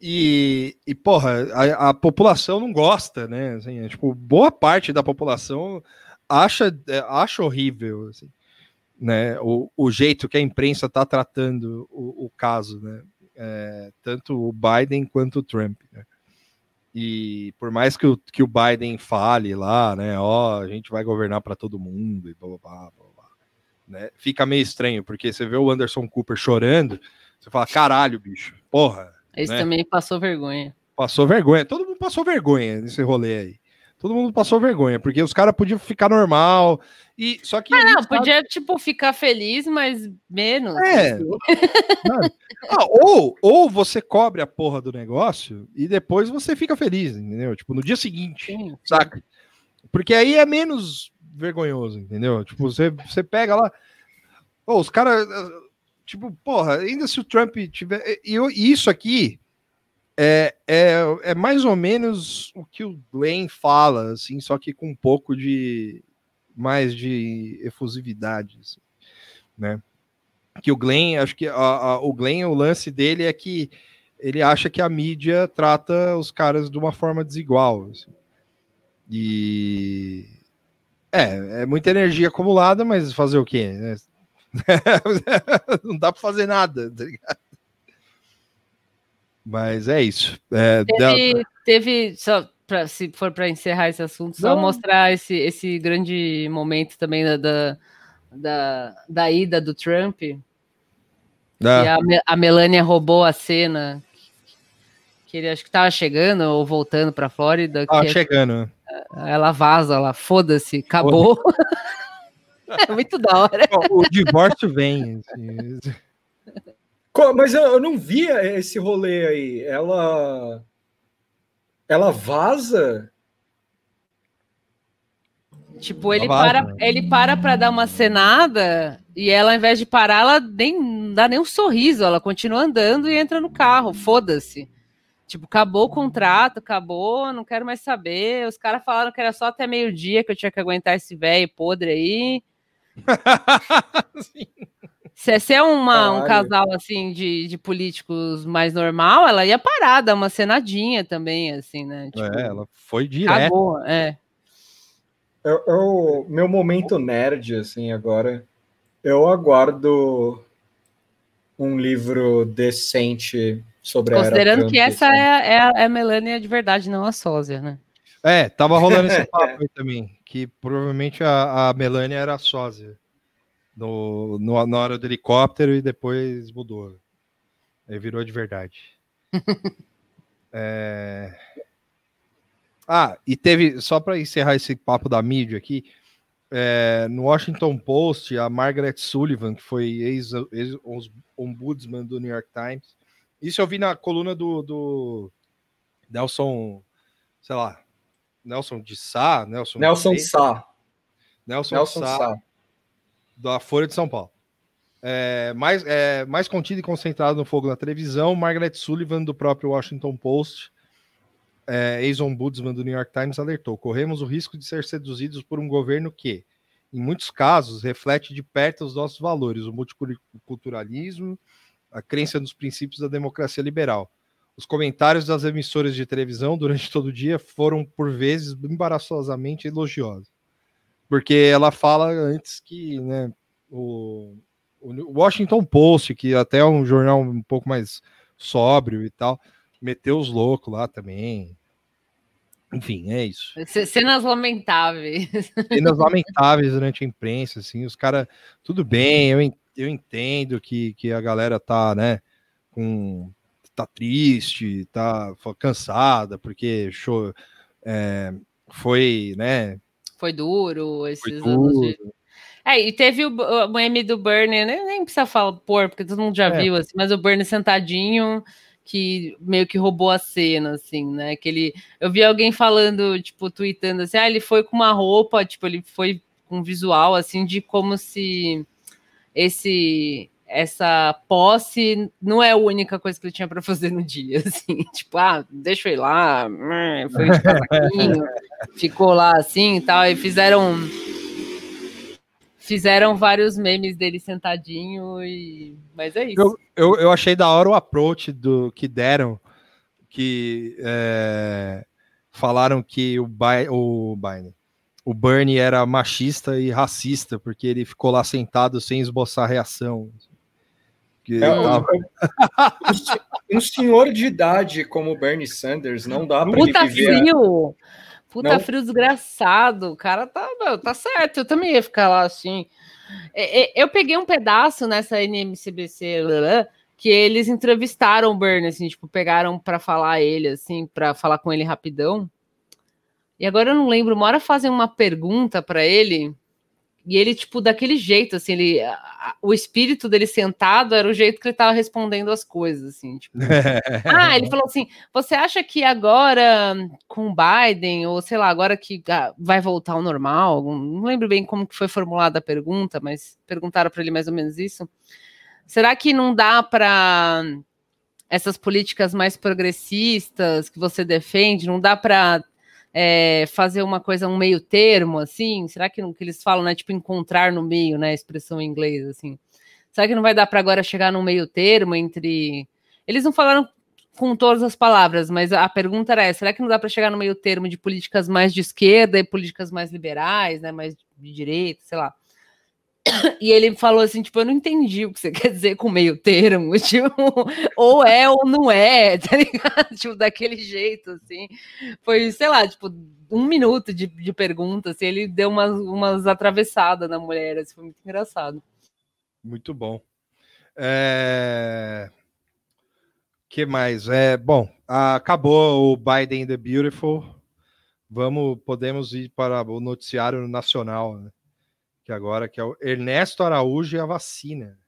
e, e, porra, a, a, população não gosta, né? Assim, é, tipo, boa parte da população acha, é, acha horrível. Assim. né, o, o jeito que a imprensa está tratando o, o, caso, né, é, tanto o Biden quanto o Trump. Né? E por mais que o, que o Biden fale lá, né, ó, a gente vai governar para todo mundo e blá blá blá, blá, blá né, fica meio estranho, porque você vê o Anderson Cooper chorando, você fala, caralho, bicho, porra. Esse né? também passou vergonha. Passou vergonha, todo mundo passou vergonha nesse rolê aí. Todo mundo passou vergonha, porque os caras podiam ficar normal, e só que. Ah, não, podia, tipo, ficar feliz, mas menos. É. assim. Ah, ou, ou você cobre a porra do negócio e depois você fica feliz, entendeu? Tipo, no dia seguinte, Sim, saca? Porque aí é menos vergonhoso, entendeu? Tipo, você, você pega lá. Pô, os caras. Tipo, porra, ainda se o Trump tiver. E isso aqui é, é, é mais ou menos o que o Glenn fala, assim, só que com um pouco de mais de efusividade, assim, né? Que o Glenn, acho que a- a- o Glenn, o lance dele é que ele acha que a mídia trata os caras de uma forma desigual. assim. E é, é muita energia acumulada, mas fazer o quê? né? Não dá para fazer nada, tá ligado? Mas é isso. É, Teve, teve só pra, se for para encerrar esse assunto, só Não. mostrar esse, esse grande momento também da, da, da, da ida do Trump. da- E a, a Melania roubou a cena que ele acho que estava chegando ou voltando para Flórida. Ah, chegando. ela vaza lá, foda-se, acabou. é muito da hora. O divórcio vem. assim. Mas eu, não via esse rolê aí. Ela. Ela vaza? Tipo, ele vaza. para, ele para para dar uma cenada e ela, ao invés de parar, ela nem não dá nem um sorriso, ela continua andando e entra no carro, foda-se. Tipo, acabou o contrato, acabou, não quero mais saber. Os caras falaram que era só até meio-dia que eu tinha que aguentar esse velho podre aí. Se se é uma, um casal assim de, de políticos mais normal, ela ia parar, dar uma cenadinha também, assim, né? Tipo, É, ela foi direto. acabou, é. É, é o meu momento nerd, assim, agora. Eu aguardo um livro decente sobre a era Considerando Trump, que essa assim. é, a- é, a- é a Melania de verdade, não a sósia, né? É, tava rolando esse papo aí também, que provavelmente a, a Melania era sósia no, no- na hora do helicóptero e depois mudou. Aí virou de verdade. É, Ah, e teve, só para encerrar esse papo da mídia aqui, é, no Washington Post, a Margaret Sullivan, que foi ex- ex-ombudsman do New York Times, isso eu vi na coluna do, do Nelson, sei lá, Nelson de Sá, Nelson, Nelson Sá. Nelson, Nelson Sá, Sá. Da Folha de São Paulo. É, mais, é, mais contido e concentrado no fogo na televisão, Margaret Sullivan, do próprio Washington Post, é, ex-ombudsman do New York Times, alertou: corremos o risco de ser seduzidos por um governo que, em muitos casos, reflete de perto os nossos valores, o multiculturalismo, a crença nos princípios da democracia liberal. Os comentários das emissoras de televisão durante todo o dia foram, por vezes, embaraçosamente elogiosos. Porque ela fala antes que né, o, o Washington Post, que até é um jornal um pouco mais sóbrio e tal, meteu os loucos lá também. Enfim, é isso. Cenas lamentáveis. Cenas lamentáveis durante a imprensa, assim, os caras, tudo bem, eu, eu entendo que, que a galera tá, né, com, tá triste, tá cansada, porque show, é, foi, né, Foi duro foi esses anos de... É, e teve o, o meme do Bernie, nem, nem precisa falar pôr, porque todo mundo já É. viu, assim, mas o Bernie sentadinho, que meio que roubou a cena, assim, né? Que ele, eu vi alguém falando, tipo, tweetando assim, ah, ele foi com uma roupa, tipo, ele foi com um visual, assim, de como se esse essa posse não é a única coisa que ele tinha para fazer no dia, assim, tipo, ah, deixa eu ir lá, hum, foi de casaquinho, ficou lá assim e tal, e fizeram fizeram vários memes dele sentadinho e mas é isso. Eu, eu, eu achei da hora o approach do que deram, que é, falaram que o, Bi, o Biden, o Bernie era machista e racista, porque ele ficou lá sentado sem esboçar reação. Que É, um- tava- um se- um senhor de idade como o Bernie Sanders não dá para Puta viver. frio! Puta Não. frio desgraçado. O cara tá, meu, tá certo. Eu também ia ficar lá assim. É, é, Eu peguei um pedaço nessa NMCBC que eles entrevistaram o Bernie, assim, tipo, pegaram pra falar ele, assim, pra falar com ele rapidão. E agora eu não lembro, uma hora fazem uma pergunta pra ele. E ele, tipo, daquele jeito, assim, ele, a- o espírito dele sentado era o jeito que ele tava respondendo as coisas, assim, tipo. Ah, ele falou assim: você acha que agora com o Biden, ou sei lá, agora que ah, vai voltar ao normal? Não lembro bem como que foi formulada a pergunta, mas perguntaram para ele mais ou menos isso. Será que não dá para essas políticas mais progressistas que você defende, não dá para fazer uma coisa, um meio termo, assim? Será que, que eles falam, né? Tipo, encontrar no meio, né? A expressão em inglês, assim. Será que não vai dar para agora chegar num meio termo entre. Eles não falaram com todas as palavras, mas a pergunta era essa: será que não dá para chegar no meio termo de políticas mais de esquerda e políticas mais liberais, né? Mais de direita, sei lá. E ele falou assim, tipo, eu não entendi o que você quer dizer com meio termo, tipo, ou é ou não é, tá ligado? Tipo, daquele jeito, assim. Foi, sei lá, tipo, um minuto de, de pergunta, assim, ele deu umas, umas atravessadas na mulher, assim, foi muito engraçado. Muito bom. É... que mais? É bom. Acabou o Biden the Beautiful. Vamos, podemos ir para o noticiário nacional, né? Que agora que é o Ernesto Araújo e a vacina.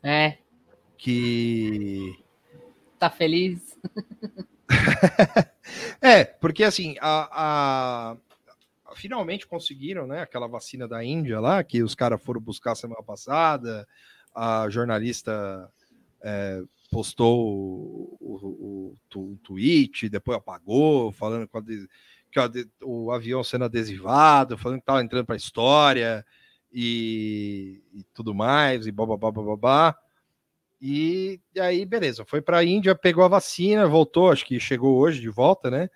É, Que tá feliz? é, porque assim, a, a- finalmente conseguiram, né? Aquela vacina da Índia lá, que os caras foram buscar semana passada. A jornalista é, postou o, o- o um tweet, depois apagou, falando com a que o ade- o avião sendo adesivado, falando que estava entrando para a história e, e tudo mais, e babá, babá. E, e aí, beleza, foi para a Índia, pegou a vacina, voltou, acho que chegou hoje de volta, né?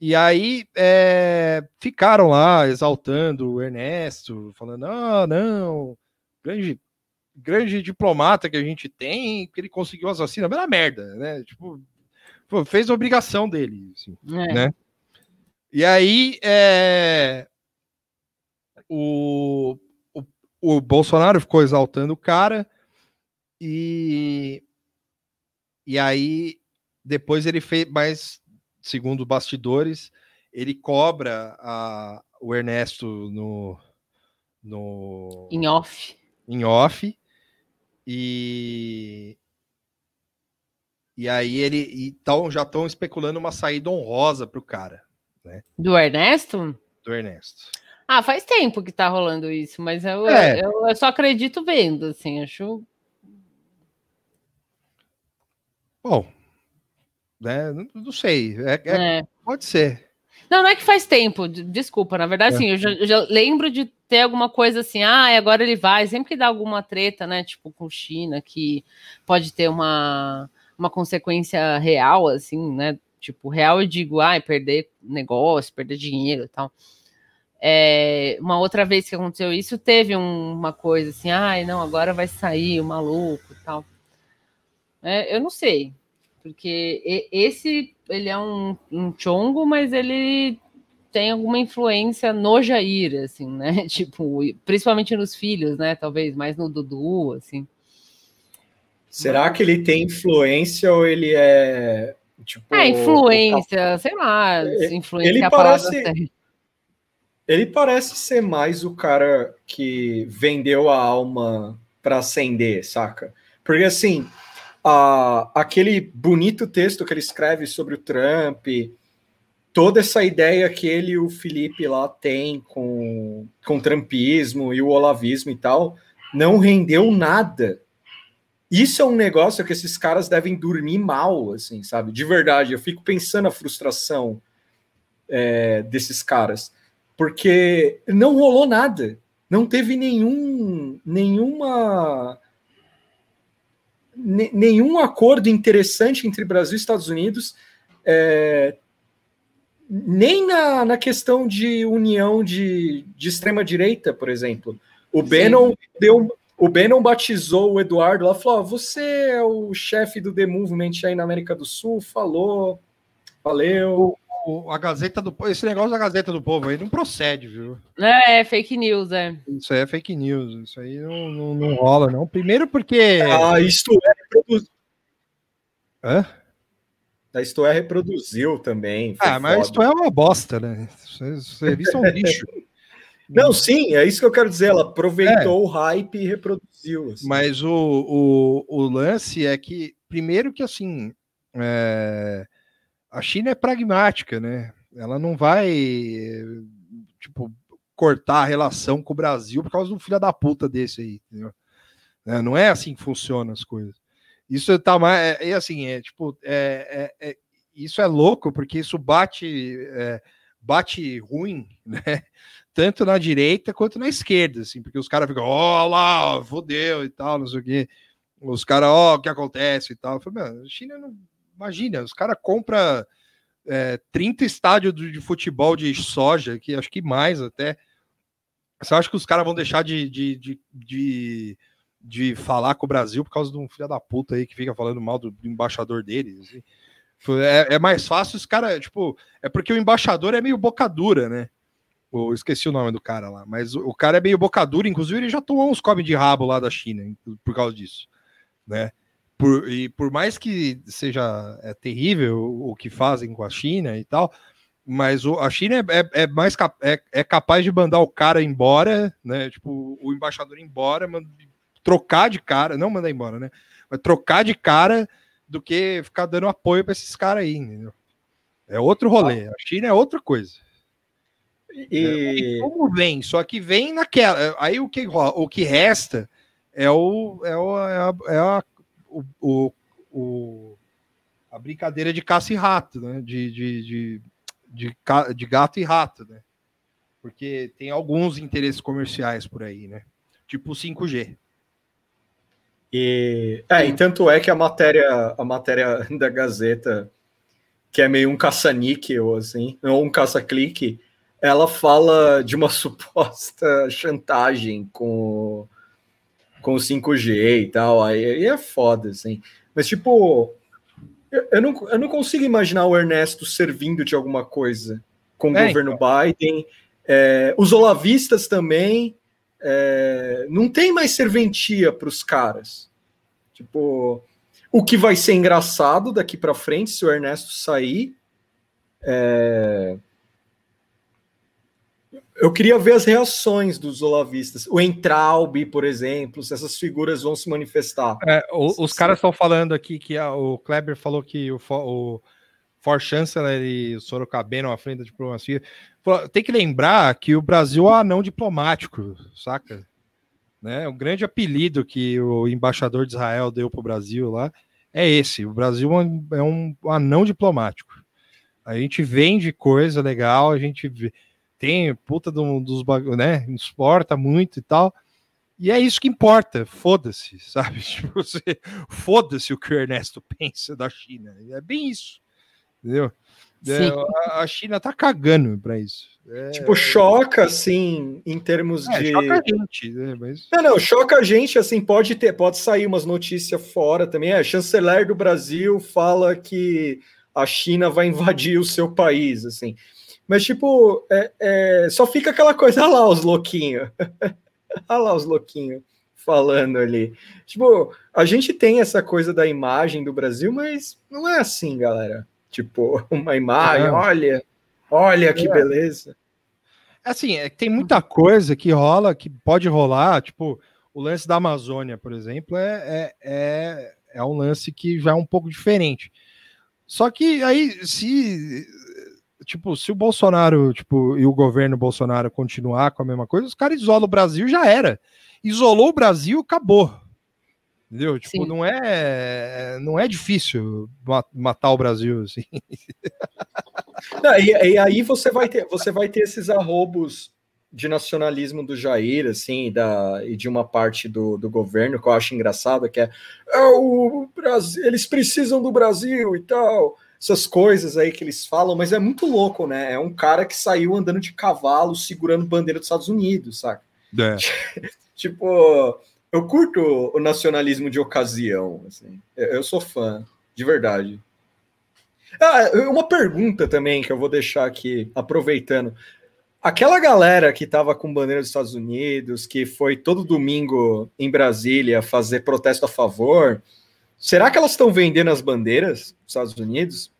E aí é, ficaram lá exaltando o Ernesto, falando: ah, não, grande, grande diplomata que a gente tem, que ele conseguiu as vacinas, mas era merda, né? Tipo, fez a obrigação dele, assim, É. né? E aí é, o, o, o Bolsonaro ficou exaltando o cara e, e aí depois ele fez, mas segundo bastidores, ele cobra a, o Ernesto no, no Em off. em off e e aí ele e tão, já estão especulando uma saída honrosa pro cara, né? Do Ernesto? Do Ernesto. Ah, faz tempo que tá rolando isso, mas eu, É. eu, eu só acredito vendo, assim, acho. Bom, né? Não, sei, é- é- É. pode ser. Não, não é que faz tempo, de- desculpa, na verdade, É. assim, eu já, eu já lembro de ter alguma coisa assim, ah, agora ele vai, sempre que dá alguma treta, né, tipo com China, que pode ter uma, uma consequência real, assim, né, tipo, real eu digo, ah, perder negócio, perder dinheiro e tal. É, uma outra vez que aconteceu isso, teve um- uma coisa assim, ai, não, agora vai sair o maluco e tal. É, eu não sei, porque esse, ele é um, um chongo, mas ele tem alguma influência no Jair, assim, né? Tipo, principalmente nos filhos, né? Talvez mais no Dudu, assim. Será que ele tem influência ou ele é tipo É, influência, sei lá, influência ele é palavra parece-. Ele parece ser mais o cara que vendeu a alma para acender, saca? Porque assim, a- aquele bonito texto que ele escreve sobre o Trump, toda essa ideia que ele e o Felipe lá tem com, com o trumpismo e o olavismo e tal, não rendeu nada. Isso é um negócio que esses caras devem dormir mal, assim, sabe? De verdade, eu fico pensando a frustração é, desses caras porque não rolou nada, não teve nenhum, nenhuma, ne- nenhum acordo interessante entre Brasil e Estados Unidos. é, nem na, na questão de união de, de extrema-direita, por exemplo. O Bannon deu. O Bannon batizou o Eduardo lá, falou: você é o chefe do The Movement aí na América do Sul, falou, valeu. O, a Gazeta do Povo, esse negócio da Gazeta do Povo aí não procede, viu? É, é fake news, é. Isso aí é fake news, isso aí não, não, não rola, não. Primeiro porque. Ah, isto é reproduziu. Hã? A Isto é reproduziu também. Ah, mas isto é uma bosta, né? Serviço é um lixo. Não, sim, é isso que eu quero dizer. Ela aproveitou é. o hype e reproduziu. Assim. Mas o, o, o lance é que, primeiro que assim, é, a China é pragmática, né? Ela não vai, tipo, cortar a relação com o Brasil por causa do filho da puta desse aí, entendeu? É, não é assim que funcionam as coisas. Isso tá mais. É, é assim, é tipo. É, é, é, isso é louco, porque isso bate, é, bate ruim, né? Tanto na direita quanto na esquerda, assim, porque os caras ficam, ó, oh, lá, fodeu e tal, não sei o quê. Os caras, ó, oh, o que acontece e tal. Eu falei, a China não. Imagina, os caras compram é, 30 estádios de futebol de soja, que acho que mais até. Você acha que os caras vão deixar de, de, de, de de falar com o Brasil por causa de um filho da puta aí que fica falando mal do, do embaixador dele. Assim. É, é, mais fácil os caras, tipo, é porque o embaixador é meio bocadura, né? Eu esqueci o nome do cara lá, mas o, cara é meio bocadura, inclusive ele já tomou uns come de rabo lá da China por causa disso, né? Por, e por mais que seja é terrível o, o que fazem com a China e tal, mas o, a China é, é, é mais cap, é, é, capaz de mandar o cara embora, né? Tipo, o embaixador embora, trocar de cara, não mandar embora, né? Mas trocar de cara do que ficar dando apoio para esses caras aí, entendeu? É outro rolê. A China é outra coisa. E... É, e... como vem? Só que vem naquela. Aí o que, o que resta é o é, o, é, a, é a, o, o, o, a brincadeira de caça e rato, né? De, de, de, de, de gato e rato, né? Porque tem alguns interesses comerciais por aí, né? Tipo o 5G. E, é, e tanto é que a matéria, a matéria da Gazeta, que é meio um caça-níquel, assim, ou um caça-clique, ela fala de uma suposta chantagem com, com o 5G e tal, aí, é foda, assim. Mas, tipo, eu, eu, não, eu não consigo imaginar o Ernesto servindo de alguma coisa com o é, governo então. Biden. É, os olavistas também, é, não tem mais serventia para os caras. Tipo, o que vai ser engraçado daqui para frente se o Ernesto sair. É... Eu queria ver as reações dos olavistas. O Entraub, por exemplo, se essas figuras vão se manifestar. É, o, os caras estão falando aqui que a, o Kleber falou que o, o For Chancellor e o Sorocabeno à frente da diplomacia. Tem que lembrar que o Brasil é um anão diplomático, saca? Né? O grande apelido que o embaixador de Israel deu para o Brasil lá é esse: o Brasil é, é um anão diplomático. A gente vende coisa legal, a gente tem puta do, dos bagulhos, né? Exporta muito e tal. E é isso que importa, foda-se, sabe? Tipo, você, foda-se o que o Ernesto pensa da China. É bem isso, entendeu? É, a China tá cagando para isso. É... Tipo, choca, assim, em termos é, de. Choca a gente, né? Mas... Não, não, choca a gente, assim, pode ter, pode sair umas notícias fora também. É, chanceler do Brasil fala que a China vai invadir o seu país, assim. Mas, tipo, é, é, só fica aquela coisa, olha lá os louquinhos. olha lá os louquinhos falando ali. Tipo, a gente tem essa coisa da imagem do Brasil, mas não é assim, galera. Tipo, uma imagem, é. olha, olha que é. beleza. Assim, é, tem muita coisa que rola, que pode rolar, tipo, o lance da Amazônia, por exemplo, é, é, é, é um lance que já é um pouco diferente. Só que aí, se tipo, se o Bolsonaro, tipo, e o governo Bolsonaro continuar com a mesma coisa, os caras isolam o Brasil, já era. Isolou o Brasil, acabou. Entendeu? Tipo, Sim. não é não é difícil matar o Brasil assim. Não, e, e, aí você vai ter você vai ter esses arrobos de nacionalismo do Jair, assim, da, e de uma parte do, do governo que eu acho engraçado, que é, é o Brasil, eles precisam do Brasil e tal. Essas coisas aí que eles falam, mas é muito louco, né? É um cara que saiu andando de cavalo, segurando bandeira dos Estados Unidos, saca? É. tipo, eu curto o nacionalismo de ocasião, assim. Eu sou fã, de verdade. Ah, uma pergunta também que eu vou deixar aqui, aproveitando. Aquela galera que estava com bandeira dos Estados Unidos, que foi todo domingo em Brasília fazer protesto a favor, será que elas estão vendendo as bandeiras dos Estados Unidos?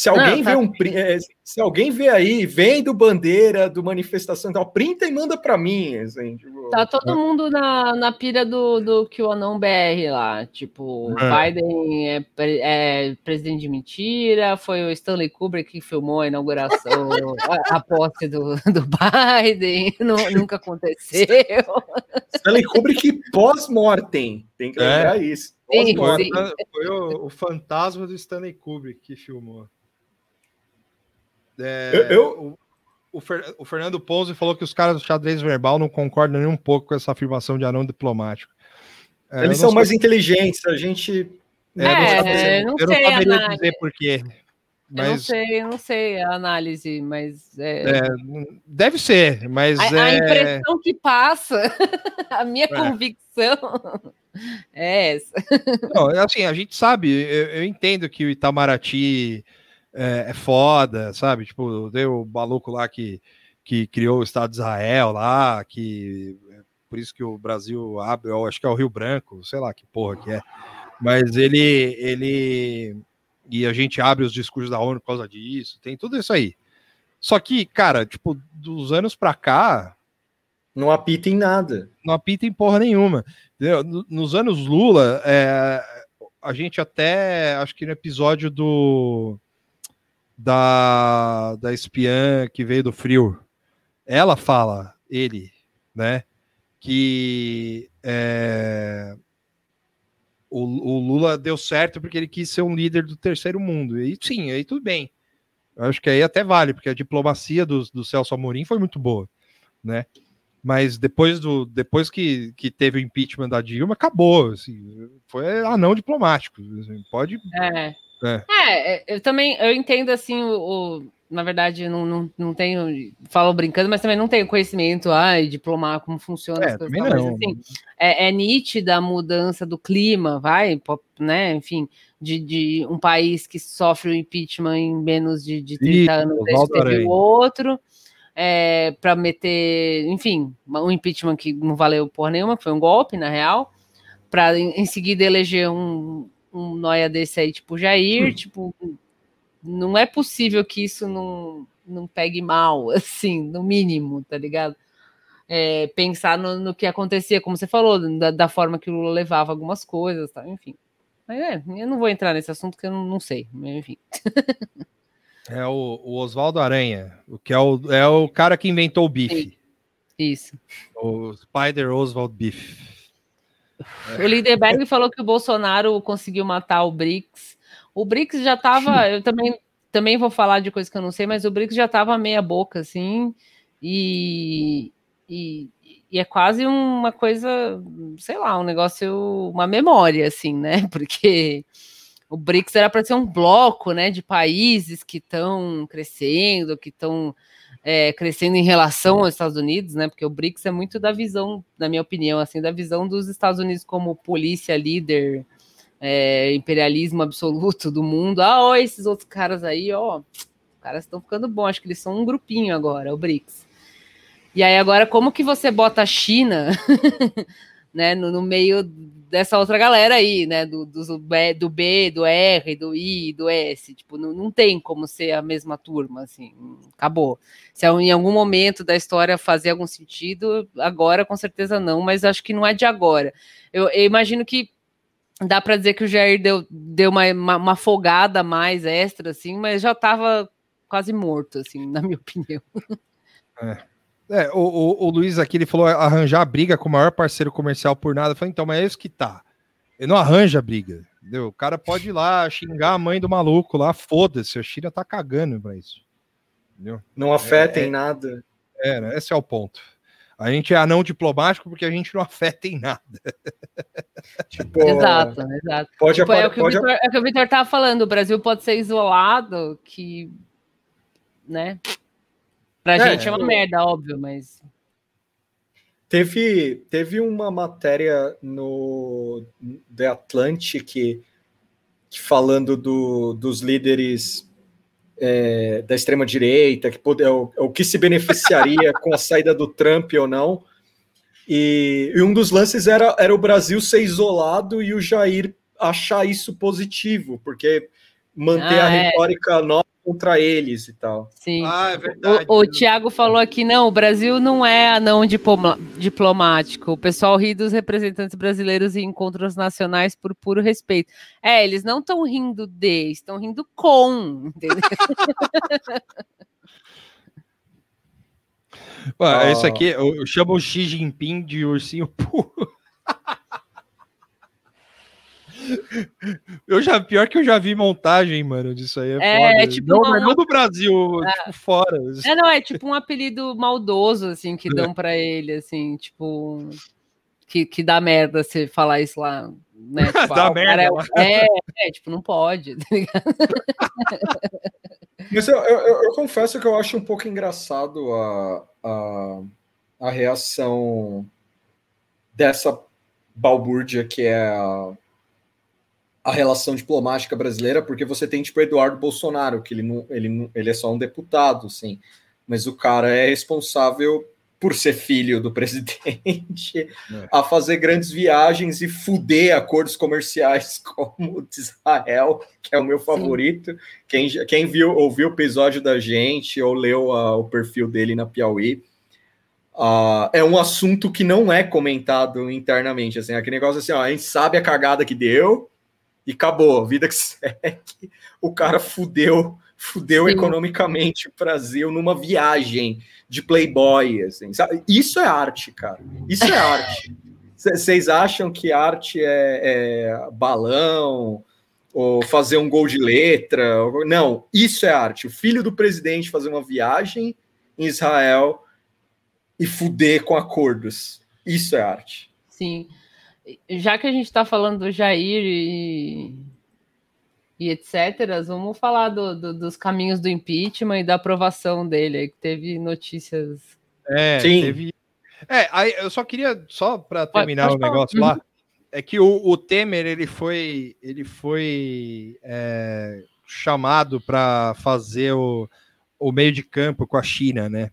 Se alguém Não, tá- vê um eh, se alguém vê aí, vendo bandeira do manifestação e tal, printa e manda para mim, assim, tipo, Tá todo mundo na, na pira do, do QAnon BR lá. Tipo, É. Biden é, é presidente de mentira, foi o Stanley Kubrick que filmou a inauguração, a, a posse do, do Biden, nu- nunca aconteceu. Stanley Kubrick pós-mortem, tem que É. lembrar isso. Sim, Foi, sim. foi o, o fantasma do Stanley Kubrick que filmou. É, Eu- eu- O, o Fer- o Fernando Ponzi falou que os caras do xadrez verbal não concordam nem um pouco com essa afirmação de anão diplomático. É, Eles não são mais inteligentes, a gente é, eu não É, saberia- não eu não sei, saberia Ana. dizer por quê. Eu não Mas sei, eu não sei a análise, mas é, é, deve ser, mas a, a é, impressão que passa, a minha É. convicção é essa. Não, assim, a gente sabe, eu, eu entendo que o Itamaraty é, é foda, sabe? Tipo, deu o maluco lá que, que criou o Estado de Israel lá, que é por isso que o Brasil abre, acho que é o Rio Branco, sei lá que porra que é. Mas ele, ele e a gente abre os discursos da ONU por causa disso, tem tudo isso aí. Só que, cara, tipo, dos anos pra cá, não apita em nada. não apita em porra nenhuma. Nos anos Lula, é, a gente até, acho que no episódio do da, da espiã que veio do frio, ela fala, ele, né, que é, o, o Lula deu certo porque ele quis ser um líder do terceiro mundo. E sim, aí tudo bem. Eu acho que aí até vale, porque a diplomacia do, do Celso Amorim foi muito boa, né? Mas depois do depois que, que teve o impeachment da Dilma, acabou. Assim, foi anão diplomático. assim, pode. É. É. É, eu também eu entendo assim o, o- na verdade não, não, não tenho falo brincando, mas também não tenho conhecimento ai diplomar como funciona É, as coisas, mas assim é, é nítida a mudança do clima, vai, né? Enfim, de, de um país que sofre o impeachment em menos de, de 30 Isso, anos, desde teve outro. É, para meter, enfim, um impeachment que não valeu porra nenhuma, que foi um golpe, na real, para em, em seguida eleger um, um noia desse aí, tipo Jair, tipo, não é possível que isso não, não pegue mal, assim, no mínimo, tá ligado? É, pensar no, no que acontecia, como você falou, da, da forma que o Lula levava algumas coisas, tá? enfim. Mas é, eu não vou entrar nesse assunto que eu não, não sei, mas enfim. É o, o Oswaldo Aranha, o que é o, é o cara que inventou o bife. Isso. O Spider Oswald Beef. O Lindenberg falou que o Bolsonaro conseguiu matar o BRICS. O BRICS já estava. Eu também, também vou falar de coisa que eu não sei, mas o BRICS já estava meia boca, assim. E, e, e é quase uma coisa, sei lá, um negócio, uma memória, assim, né? Porque o BRICS era para ser um bloco, né, de países que estão crescendo, que estão é, crescendo em relação aos Estados Unidos, né? Porque o BRICS é muito da visão, na minha opinião, assim, da visão dos Estados Unidos como polícia líder, é, imperialismo absoluto do mundo. Ah, ó, esses outros caras aí, ó, os caras estão ficando bons. Acho que eles são um grupinho agora, o BRICS. E aí agora, como que você bota a China, né, no, no meio dessa outra galera aí, né, do, do, do B, do R, do I, do S, tipo, não, não tem como ser a mesma turma, assim, acabou. Se em algum momento da história fazer algum sentido, agora com certeza não, mas acho que não é de agora. Eu, eu imagino que dá para dizer que o Jair deu, deu uma, uma, uma folgada mais extra, assim, mas já estava quase morto, assim, na minha opinião. É. É, o, o, o, Luiz aqui ele falou arranjar briga com o maior parceiro comercial por nada. Eu falei, então, mas é isso que tá. Ele não arranja briga. Entendeu? O cara pode ir lá xingar a mãe do maluco lá, foda-se, a China tá cagando pra isso. Entendeu? Não afeta é, em nada. É, né? esse é o ponto. A gente é anão diplomático porque a gente não afeta em nada. Tipo, Exato, exato. Pode, Tipo, é, o que o pode- Vitor, é o que o Vitor tava falando, o Brasil pode ser isolado, que, né? Pra É, gente é uma eu- merda, óbvio, mas Teve, teve uma matéria no The Atlantic que falando do- dos líderes é, da extrema-direita, que pode, é o, é o que se beneficiaria com a saída do Trump ou não. E, e um dos lances era, era o Brasil ser isolado e o Jair achar isso positivo, porque manter Ah, a é. retórica nossa contra eles e tal. sim. Ah, é verdade. O, o Tiago falou aqui, não, o Brasil não é anão diploma- diplomático. O pessoal ri dos representantes brasileiros em encontros nacionais por puro respeito. É, eles não estão rindo de, estão rindo com, entendeu? Ué, Ah. Isso aqui, eu, eu chamo o Xi Jinping de ursinho puro. Eu já, pior que eu já vi montagem, mano, disso aí. É, É, é tipo não, uma- mas não do Brasil, tipo, fora. É, não, é tipo um apelido maldoso, assim, que dão pra ele, assim, tipo. Que, que dá merda você falar isso lá, né? Tipo, Dá ah, merda é- lá. É, é, tipo, não pode, tá ligado? Mas eu, eu- eu- eu confesso que eu acho um pouco engraçado a, a, a reação dessa balbúrdia que é a, a relação diplomática brasileira, porque você tem tipo Eduardo Bolsonaro, que ele, não, ele, não, ele é só um deputado, sim, mas o cara é responsável por ser filho do presidente a fazer grandes viagens e fuder acordos comerciais como o de Israel, que é o meu favorito. Quem, já- quem viu, ouviu o episódio da gente ou leu o perfil dele na Piauí, ah, é um assunto que não é comentado internamente. Assim, aquele negócio assim, ó, a gente sabe a cagada que deu e acabou, vida que segue. O cara fudeu, fudeu Sim. economicamente o Brasil numa viagem de playboy, assim, sabe? Isso é arte, cara. Isso é arte. Vocês acham que arte é, é balão ou fazer um gol de letra? Não, isso é arte. O filho do presidente fazer uma viagem em Israel e fuder com acordos. Isso é arte. Sim. Já que a gente tá falando do Jair e, e etc., vamos falar do- do- dos caminhos do impeachment e da aprovação dele, que teve notícias. É, Sim. teve. É, aí eu só queria, só para terminar pode o negócio Uhum. lá, é que o, o Temer ele foi, ele foi é, chamado para fazer o, o meio de campo com a China, né?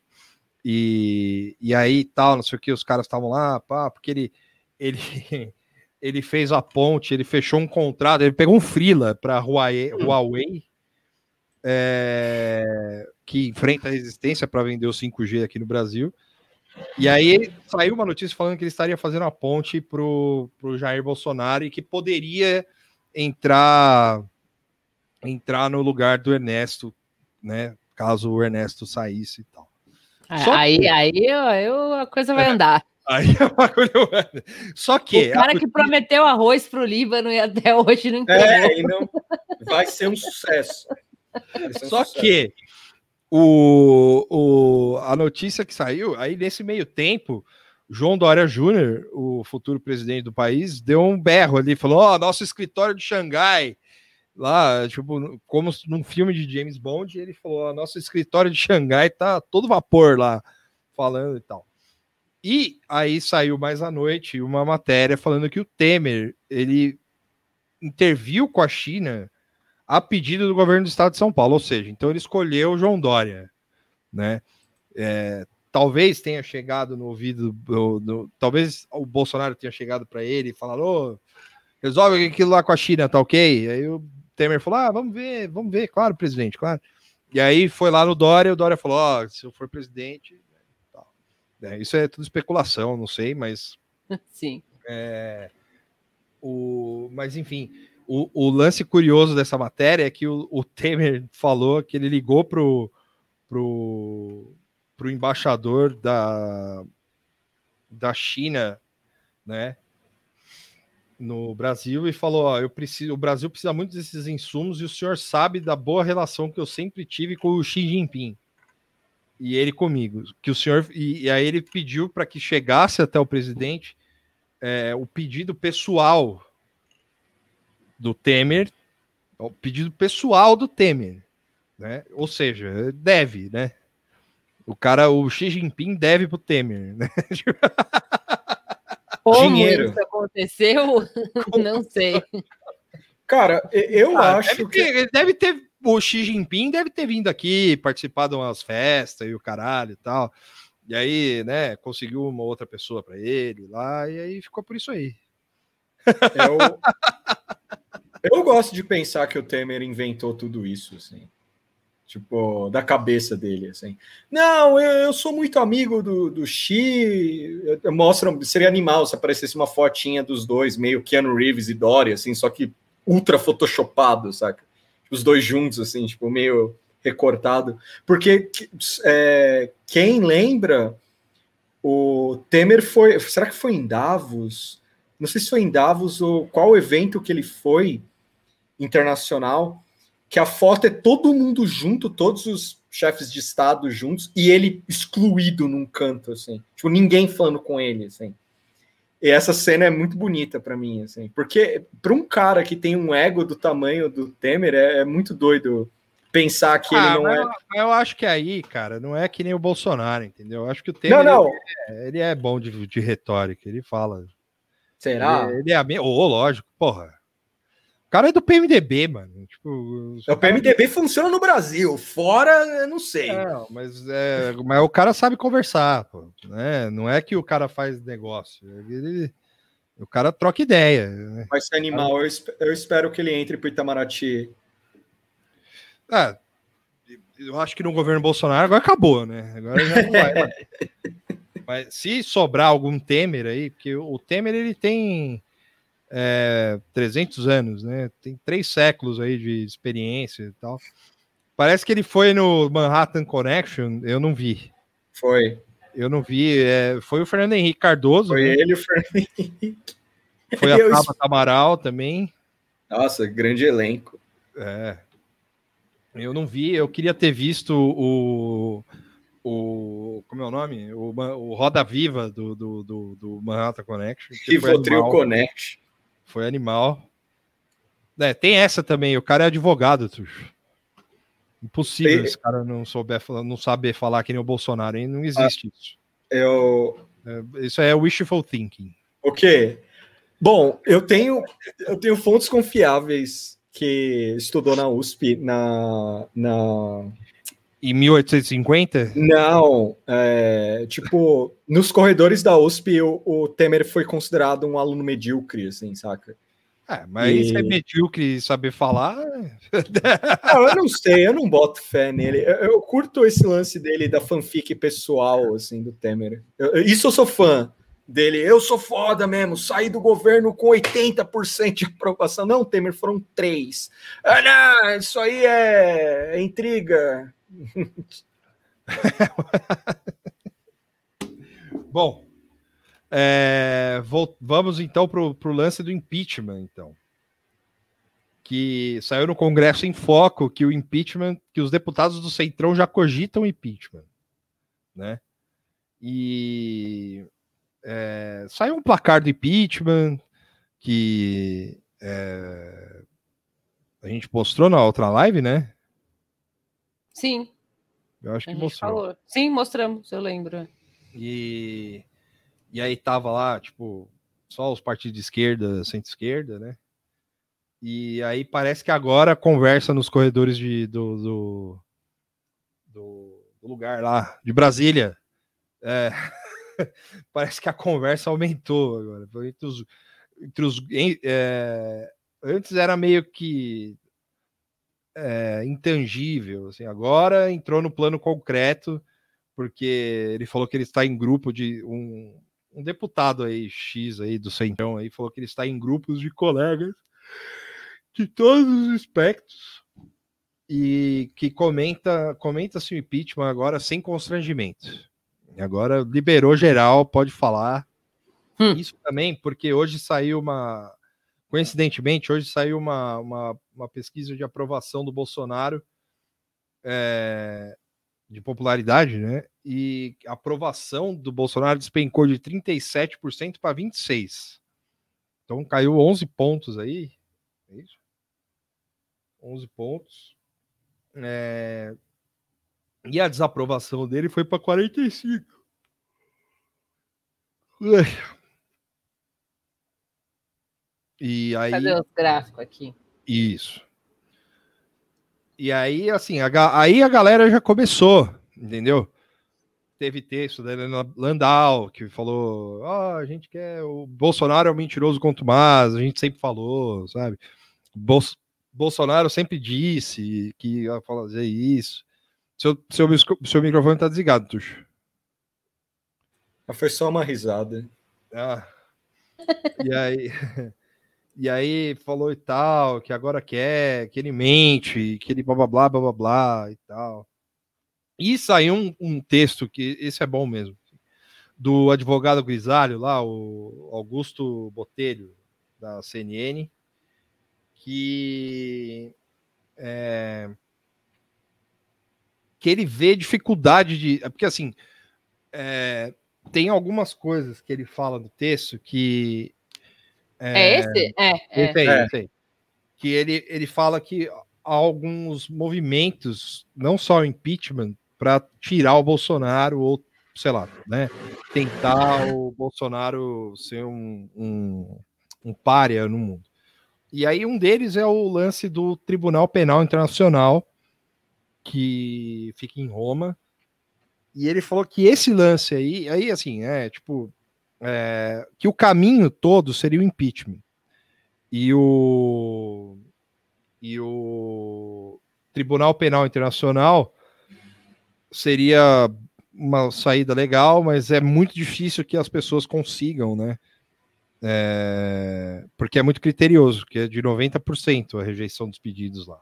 E, e aí tal, não sei o que, os caras estavam lá, pá, porque ele, ele, ele fez a ponte, ele fechou um contrato, ele pegou um freela para Huawei, Huawei é, que enfrenta a resistência para vender o 5G aqui no Brasil. E aí saiu uma notícia falando que ele estaria fazendo a ponte pro, pro Jair Bolsonaro e que poderia entrar entrar no lugar do Ernesto, né? Caso o Ernesto saísse e tal. Só Aí, que- aí, aí a coisa vai andar. Aí é coisa- Só que o cara a- que prometeu arroz pro Líbano e até hoje não entregou. É, e não vai ser um sucesso. Ser um Só sucesso. que o, o, a notícia que saiu, aí nesse meio tempo, João Dória Júnior, o futuro presidente do país, deu um berro ali, falou: Ó, nosso escritório de Xangai, lá, tipo, como num filme de James Bond, ele falou: Ó, nosso escritório de Xangai tá todo vapor lá, falando e tal. E aí saiu mais à noite uma matéria falando que o Temer ele interviu com a China a pedido do governo do estado de São Paulo, ou seja, então ele escolheu o João Dória, né? É, talvez tenha chegado no ouvido, do, do- talvez o Bolsonaro tenha chegado para ele e falado, ô, resolve aquilo lá com a China, tá ok? Aí o Temer falou, ah, vamos ver, vamos ver, claro, presidente, claro. E aí foi lá no Dória, o Dória falou, ó, se eu for presidente. É, isso é tudo especulação, não sei, mas Sim. é, o, mas enfim, o, o lance curioso dessa matéria é que o, o Temer falou que ele ligou pro, pro, pro embaixador da, da China, né, no Brasil e falou: ó, eu preciso, o Brasil precisa muito desses insumos e o senhor sabe da boa relação que eu sempre tive com o Xi Jinping. E ele comigo, que o senhor e, e aí ele pediu para que chegasse até o presidente é, o pedido pessoal do Temer, o pedido pessoal do Temer, né? Ou seja, deve, né? O cara, o Xi Jinping deve pro Temer, né? Como Dinheiro. isso aconteceu? Não sei. Cara, eu Ah, acho deve que. ele deve ter. O Xi Jinping deve ter vindo aqui participar de umas festas e o caralho e tal. E aí, né, conseguiu uma outra pessoa para ele lá, e aí ficou por isso aí. Eu, eu gosto de pensar que o Temer inventou tudo isso, assim. Tipo, da cabeça dele, assim. Não, eu, eu sou muito amigo do, do Xi. Eu- eu Mostra, seria animal se aparecesse uma fotinha dos dois, meio Keanu Reeves e Dory, assim, só que ultra photoshopado, saca? Os dois juntos, assim, tipo, meio recortado. Porque que- é, quem lembra, o Temer foi. Será que foi em Davos? Não sei se foi em Davos ou qual evento que ele foi internacional, que a foto é todo mundo junto, todos os chefes de estado juntos, e ele excluído num canto, assim. Tipo, ninguém falando com ele, assim. E essa cena é muito bonita para mim, assim, porque para um cara que tem um ego do tamanho do Temer, é, é muito doido pensar que Ah, ele não é. eu, eu acho que aí, cara, não é que nem o Bolsonaro, entendeu? Eu acho que o Temer Não, não. Ele, é, ele é bom de, de retórica, ele fala. Será? Ele, ele é a Ô, lógico, porra. O cara é do PMDB, mano. Tipo, É, O PMDB funciona no Brasil, fora, eu não sei. Não, mas, é, mas o cara sabe conversar, pô, né? Não é que o cara faz negócio. Ele, o cara troca ideia. Né? Ser animal. Eu, eu espero que ele entre pro Itamaraty. Ah, eu acho que no governo Bolsonaro agora acabou, né? Agora já não vai. mais. Mas se sobrar algum Temer aí, porque o Temer ele tem é, 300 anos, né? Tem três séculos aí de experiência e tal. Parece que ele foi no Manhattan Connection, eu não vi. Foi. Eu não vi. é, foi o Fernando Henrique Cardoso. Foi né? ele o Fernando Henrique. Foi a Eu Tabata Amaral também. Nossa, grande elenco. É. Eu não vi, eu queria ter visto o. o como é o nome? O, o Roda Viva do, do, do, do Manhattan Connection. Rivotril animal. Connect. Foi animal. É, tem essa também, o cara é advogado, Tuxo. Impossível esse cara não souber não saber falar que nem o Bolsonaro, hein? Não existe isso. Eu. É, isso é wishful thinking. O quê? Bom, eu tenho, eu tenho fontes confiáveis que estudou na USP, na. na... Em 1850? Não, é, tipo, nos corredores da USP, o, o Temer foi considerado um aluno medíocre, assim, saca? É, mas E- é medíocre e saber falar. Não, eu não sei, eu não boto fé nele. Eu, eu curto esse lance dele da fanfic pessoal, assim, do Temer. Eu- eu- isso eu sou fã dele. Eu sou foda mesmo, saí do governo com 80% de aprovação. Não, Temer, foram três. Ah, não, isso aí é, é intriga. Bom, é, vol- vamos então para o lance do impeachment, então. Que saiu no Congresso em Foco que o impeachment, que os deputados do Centrão já cogitam impeachment, né? E é, saiu um placar do impeachment que é, a gente mostrou na outra live, né? Sim, Eu acho a que mostrou. falou. Sim, mostramos, eu lembro. E, e aí tava lá, tipo, só os partidos de esquerda, centro-esquerda, né? E aí parece que agora conversa nos corredores de, do, do, do- do lugar lá, de Brasília. É, parece que a conversa aumentou agora. Entre os, entre os- em- é, antes era meio que é, intangível, assim, agora entrou no plano concreto porque ele falou que ele está em grupo de um, um deputado aí, X aí do Centrão aí, falou que ele está em grupos de colegas de todos os espectros e que comenta comenta-se o impeachment agora sem constrangimento. Agora liberou geral, pode falar. Isso também porque hoje saiu uma coincidentemente, hoje saiu uma, uma, uma pesquisa de aprovação do Bolsonaro é, de popularidade, né? E a aprovação do Bolsonaro despencou de 37% para 26%. Então caiu 11 pontos aí. É isso? 11 pontos. É... E a desaprovação dele foi para 45. E aí. Cadê os gráficos aqui? Isso. E aí, assim, a, aí a galera já começou, entendeu? Teve texto da Helena Landau, que falou: Ó, oh, a gente quer. O Bolsonaro é o um mentiroso contra o Mas, a gente sempre falou, sabe? Bol Bolsonaro sempre disse que ia fazer isso. Seu, seu, seu microfone tá desligado, Tuxo. Foi só uma risada. Ah. E aí. E aí falou e tal, que agora quer, que ele mente, que ele blá blá blá blá blá, e tal. E saiu um, um, texto que esse é bom mesmo, do advogado grisalho lá, o Augusto Botelho, da CNN, que é, que ele vê dificuldade de. Porque assim é, tem algumas coisas que ele fala no texto que é, é esse? É, é. Esse aí, é. esse aí. Que ele, ele fala que há alguns movimentos, não só o impeachment, para tirar o Bolsonaro ou, sei lá, né, tentar o Bolsonaro ser um, um, um párea no mundo. E aí um deles é o lance do Tribunal Penal Internacional, que fica em Roma. E ele falou que esse lance aí, aí assim, é tipo, é, que o caminho todo seria o impeachment. E o, e o Tribunal Penal Internacional seria uma saída legal, mas é muito difícil que as pessoas consigam, né? É, porque é muito criterioso, que é de 90% a rejeição dos pedidos lá.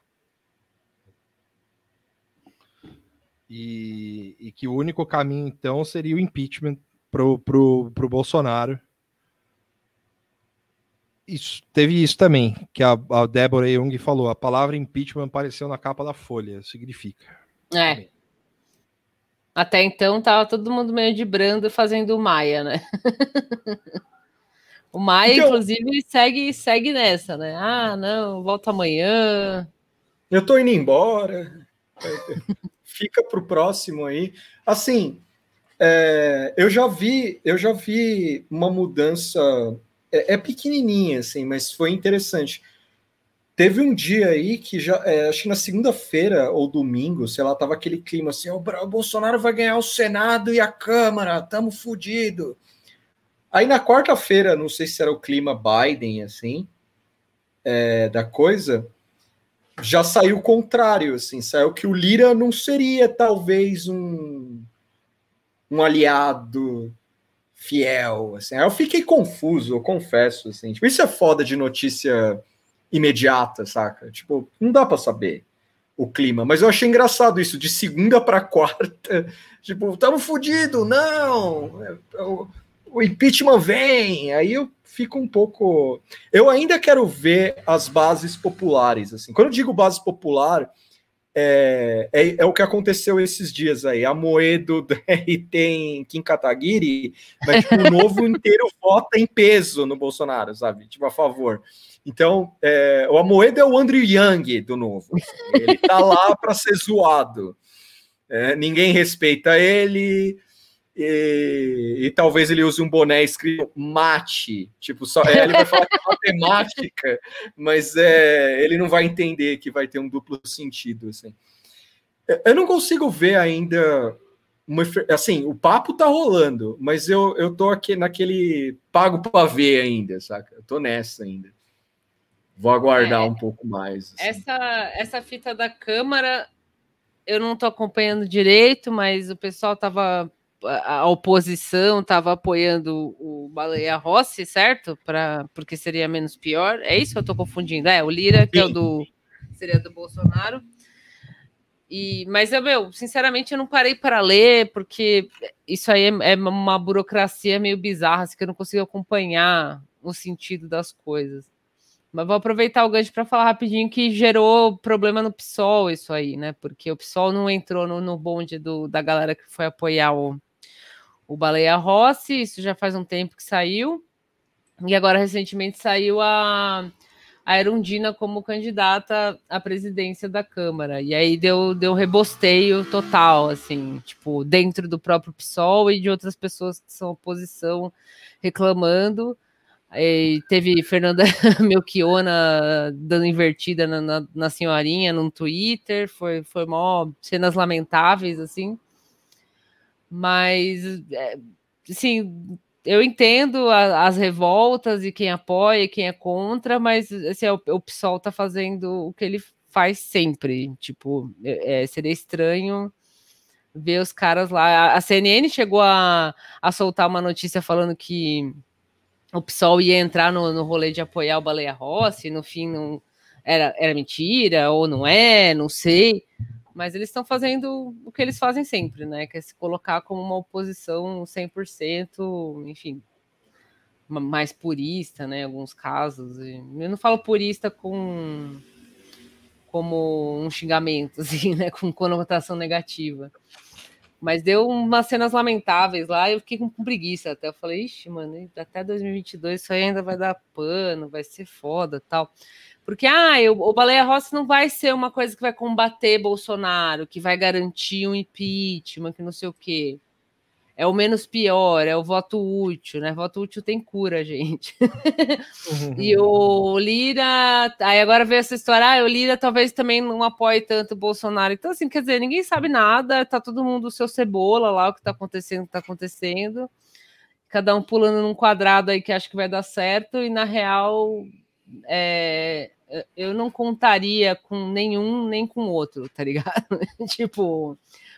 E, e, que o único caminho, então, seria o impeachment pro, pro, pro Bolsonaro. Isso, teve isso também, que a, a Débora Jung falou, a palavra impeachment apareceu na capa da Folha, significa. É. Até então tava todo mundo meio de brando fazendo o Maia, né? o Maia, então, inclusive, segue, segue nessa, né? Ah, não, volta amanhã. Eu tô indo embora. Fica pro próximo aí. Assim, é, eu já vi, eu já vi uma mudança. É, é, pequenininha, assim, mas foi interessante. Teve um dia aí que já, é, acho que na segunda-feira ou domingo, sei lá, tava aquele clima assim: o Bolsonaro vai ganhar o Senado e a Câmara, tamo fudido. Aí na quarta-feira, não sei se era o clima Biden, assim, é, da coisa, já saiu o contrário, assim, saiu que o Lira não seria talvez um um aliado fiel, assim. Eu fiquei confuso, eu confesso, assim. Tipo, isso é foda de notícia imediata, saca? Tipo, não dá para saber o clima, mas eu achei engraçado isso, de segunda para quarta, tipo, tamo fudido, não, o, o impeachment vem, aí eu fico um pouco, eu ainda quero ver as bases populares, assim, quando eu digo base popular, é, é, é, o que aconteceu esses dias aí. A Moedo do RT em Kim Kataguiri, mas tipo, o novo inteiro vota em peso no Bolsonaro, sabe? Tipo, a favor. Então, é, o Amoedo é o Andrew Yang do novo. Ele tá lá para ser zoado. É, ninguém respeita ele. E, e, talvez ele use um boné escrito mate, tipo, só é, ele vai falar que é matemática, mas é, ele não vai entender que vai ter um duplo sentido, assim. Eu não consigo ver ainda uma, assim, o papo tá rolando, mas eu, eu tô aqui naquele pago para ver ainda, saca? Eu tô nessa ainda. Vou aguardar é, um pouco mais. Assim. Essa, essa fita da Câmara, eu não tô acompanhando direito, mas o pessoal tava a oposição estava apoiando o Baleia Rossi, certo? Pra, porque seria menos pior. É isso que eu estou confundindo. É, o Lira, que é o do. seria do Bolsonaro. E, mas eu, meu, sinceramente, eu não parei para ler, porque isso aí é, é, uma burocracia meio bizarra, assim, que eu não consigo acompanhar o sentido das coisas. Mas vou aproveitar o gancho para falar rapidinho que gerou problema no PSOL isso aí, né? Porque o PSOL não entrou no, no bonde do, da galera que foi apoiar o, o Baleia Rossi, isso já faz um tempo que saiu. E agora, recentemente, saiu a, a Erundina como candidata à presidência da Câmara. E aí deu, deu rebosteio total, assim, tipo, dentro do próprio PSOL e de outras pessoas que são oposição reclamando. E teve Fernanda Melchiona dando invertida na, na, na, senhorinha no Twitter, foi, foi mó cenas lamentáveis, assim. Mas, é, eu entendo a, as revoltas e quem apoia e quem é contra, mas assim, o, o PSOL tá fazendo o que ele faz sempre. Tipo, é, é seria estranho ver os caras lá. A, a CNN chegou a, a soltar uma notícia falando que o PSOL ia entrar no, no rolê de apoiar o Baleia Rossi, no fim não era, era mentira ou não é, não sei. Mas eles estão fazendo o que eles fazem sempre, né? Que é se colocar como uma oposição 100%, enfim, mais purista, né? Em alguns casos. Eu não falo purista com como um xingamento, assim, né? Com conotação negativa. Mas deu umas cenas lamentáveis lá, eu fiquei com preguiça até. Eu falei, ixi, mano, até 2022 isso ainda vai dar pano, vai ser foda tal. Porque, ah, eu, o Baleia Rossi não vai ser uma coisa que vai combater Bolsonaro, que vai garantir um impeachment, que não sei o quê é o menos pior, é o voto útil, né? Voto útil tem cura, gente. E o Lira, aí agora veio essa história, ah, o Lira talvez também não apoie tanto o Bolsonaro. Então, assim, quer dizer, ninguém sabe nada, tá todo mundo seu cebola lá, o que tá acontecendo, o que tá acontecendo. Cada um pulando num quadrado aí que acha que vai dar certo, e na real, é, eu não contaria com nenhum nem com outro, tá ligado? tipo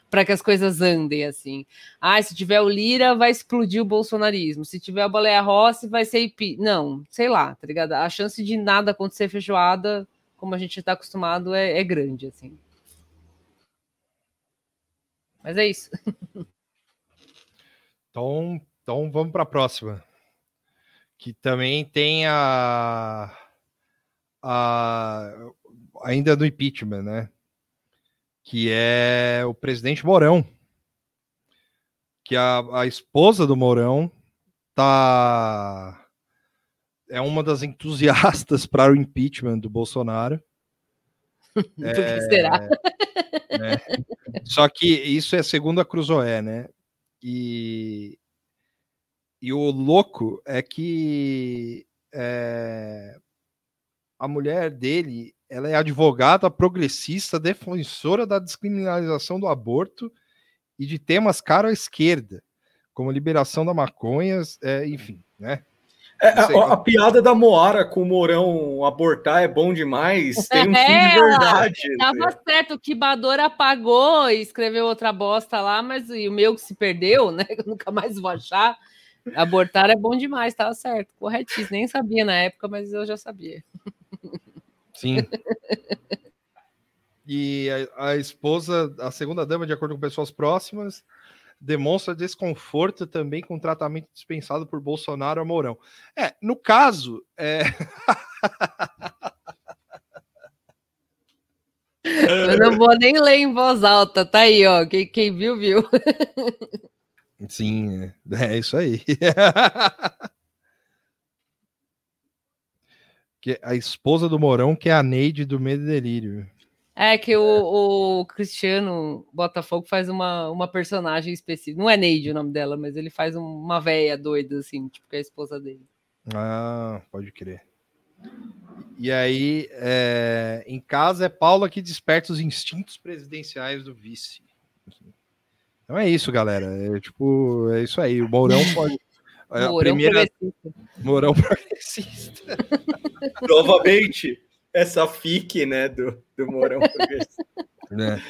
para que as coisas andem assim. Ah, se tiver o Lira, vai explodir o bolsonarismo. Se tiver o Baleia Rossi, vai ser IP. Não, sei lá, tá ligado? A chance de nada acontecer feijoada, como a gente está acostumado, é, é grande, assim. Mas é isso. Então, então vamos para a próxima. Que também tem a, a ainda do impeachment, né? que é o presidente Mourão, que a, a esposa do Mourão tá é uma das entusiastas para o impeachment do Bolsonaro. é, será? Né? Só que isso é segundo a Cruzoé, né? E, e o louco é que é, a mulher dele ela é advogada progressista, defensora da descriminalização do aborto e de temas caros à esquerda, como liberação da maconha, é, enfim, né? É, a, a, piada da Moara com o Mourão abortar é bom demais, tem um é, fim de verdade. Tava certo, o Kibador apagou e escreveu outra bosta lá, mas o meu que se perdeu, né? Eu nunca mais vou achar. Abortar é bom demais, tava certo, corretíssimo. Nem sabia na época, mas eu já sabia. Sim. E a, a, esposa, a segunda dama, de acordo com pessoas próximas, demonstra desconforto também com o tratamento dispensado por Bolsonaro a Mourão. É, no caso, é... Eu não vou nem ler em voz alta, tá aí, ó. Quem, quem viu, viu. Sim, é, é isso aí. que a esposa do Morão, que é a Neide do Medo e Delírio. É que o, o, Cristiano Botafogo faz uma, uma personagem específica. Não é Neide o nome dela, mas ele faz uma véia doida, assim, tipo, que é a esposa dele. Ah, pode crer. E aí, é, em casa, é Paula que desperta os instintos presidenciais do vice. Então é isso, galera. É, tipo, é isso aí. O Mourão pode. É a Mourão primeira... progressista. Mourão progressista. Novamente, essa fique, né, do, do Mourão progressista. É.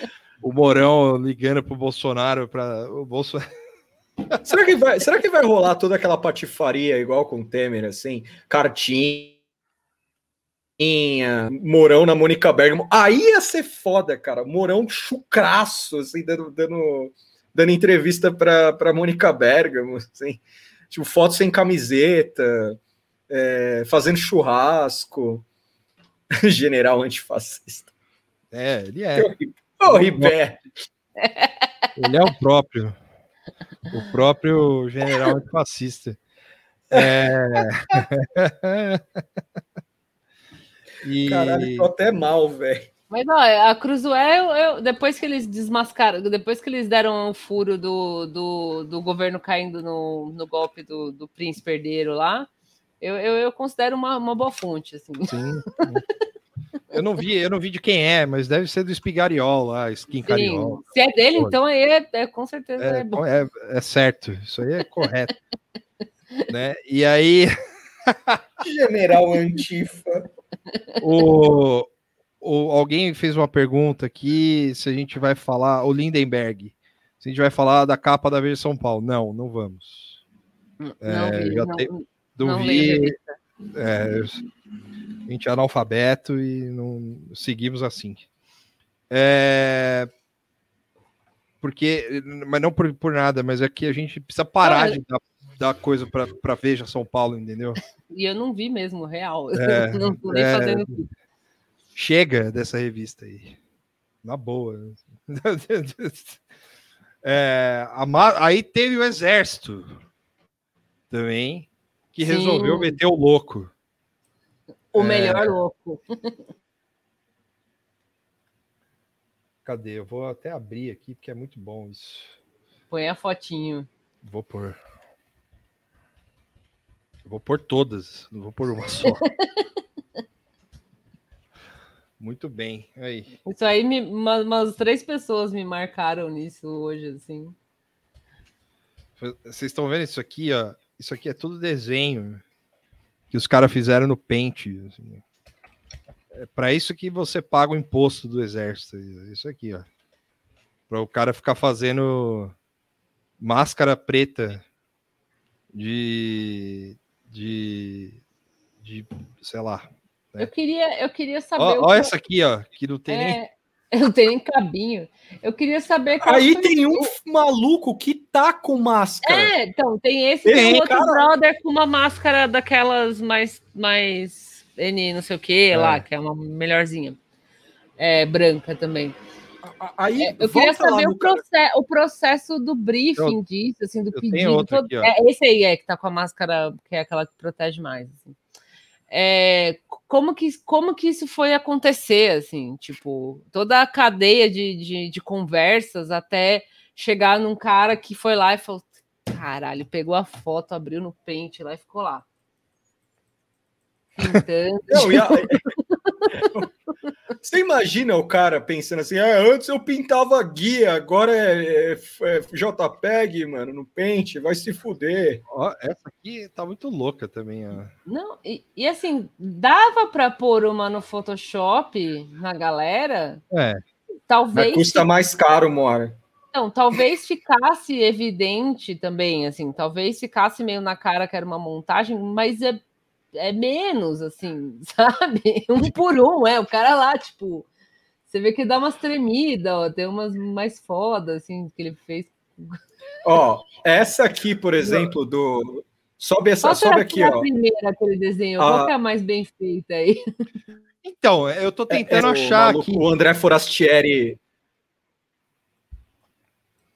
O Mourão ligando pro Bolsonaro para o Bolsonaro. será, que vai, será que vai rolar toda aquela patifaria igual com o Temer, assim? Cartinha, Mourão na Mônica Bergamo. Aí ia ser foda, cara. Mourão chucraço, assim, dando, dando, dando entrevista para pra Mônica Bergamo, assim tipo, foto sem camiseta, é, fazendo churrasco. general antifascista. É, ele é. Ô, Ribé! Ele é o próprio. O próprio general antifascista. É... e... Caralho, tô até mal, velho. Mas ó, a Cruzoé, eu, eu, depois que eles desmascaram, depois que eles deram o um furo do, do, do, governo caindo no, no golpe do, do príncipe herdeiro lá, eu, eu, eu considero uma, uma boa fonte, assim. Sim. eu não vi, eu não vi de quem é, mas deve ser do Espigariol lá, Skin Cariol. Se é dele, então aí é, é, com certeza é, é bom. É, é certo, isso aí é correto. né? E aí. General Antifa. O, o, alguém fez uma pergunta aqui se a gente vai falar, o Lindenberg, se a gente vai falar da capa da Veja São Paulo. Não, não vamos. Não, é, vi, não, te, não, vi. É, a gente é analfabeto e não seguimos assim. É, porque, mas não por, por nada, mas é que a gente precisa parar de dar, dar coisa para Veja São Paulo, entendeu? E eu não vi mesmo, real. É, não tô nem é, fazendo. Chega dessa revista aí. Na boa. É, a, aí teve o exército também, que Sim. resolveu meter o louco. O melhor é... louco. Cadê? Eu vou até abrir aqui, porque é muito bom isso. Põe a fotinho. Vou pôr. Eu vou pôr todas, não vou pôr uma só. Muito bem. Aí. Isso aí, me, uma, umas três pessoas me marcaram nisso hoje, assim. Vocês estão vendo isso aqui, ó? Isso aqui é tudo desenho que os caras fizeram no pente. Assim. É para isso que você paga o imposto do exército. Isso aqui, ó. Para o cara ficar fazendo máscara preta de, de, de sei lá, né? Eu, queria, eu queria saber. Olha essa aqui, ó, que não tem é... nem. Não tem nem cabinho. Eu queria saber. Aí tem um maluco que tá com máscara. É, então, tem esse tem, outro cara... brother com uma máscara daquelas mais, mais N, não sei o que é. lá, que é uma melhorzinha. É, branca também. Aí, é, eu queria saber o, proce o processo do briefing eu, disso, assim, do pedido. Todo... Aqui, é, esse aí é que tá com a máscara, que é aquela que protege mais. Assim é, como, que, como que isso foi acontecer, assim, tipo, toda a cadeia de, de, de, conversas até chegar num cara que foi lá e falou, caralho, pegou a foto, abriu no pente lá e ficou lá. Pintando. Não, e a... Você imagina o cara pensando assim, ah, antes eu pintava guia, agora é, é, é JPEG, mano, no pente, vai se fuder. Ó, essa aqui tá muito louca também, ó. Não, e, e assim, dava para pôr uma no Photoshop na galera? É. Talvez. Mas custa mais caro, Mora. Não, talvez ficasse evidente também, assim, talvez ficasse meio na cara que era uma montagem, mas é é menos, assim, sabe? Um por um, é. O cara lá, tipo, você vê que dá umas tremidas, ó, tem umas mais fodas, assim, que ele fez. Ó, essa aqui, por exemplo, do. Sobe essa, sobe aqui, ó. a primeira que ele desenhou? Ah. Qual que é a mais bem feita aí? Então, eu tô tentando é, é, achar o aqui. O André Forastieri.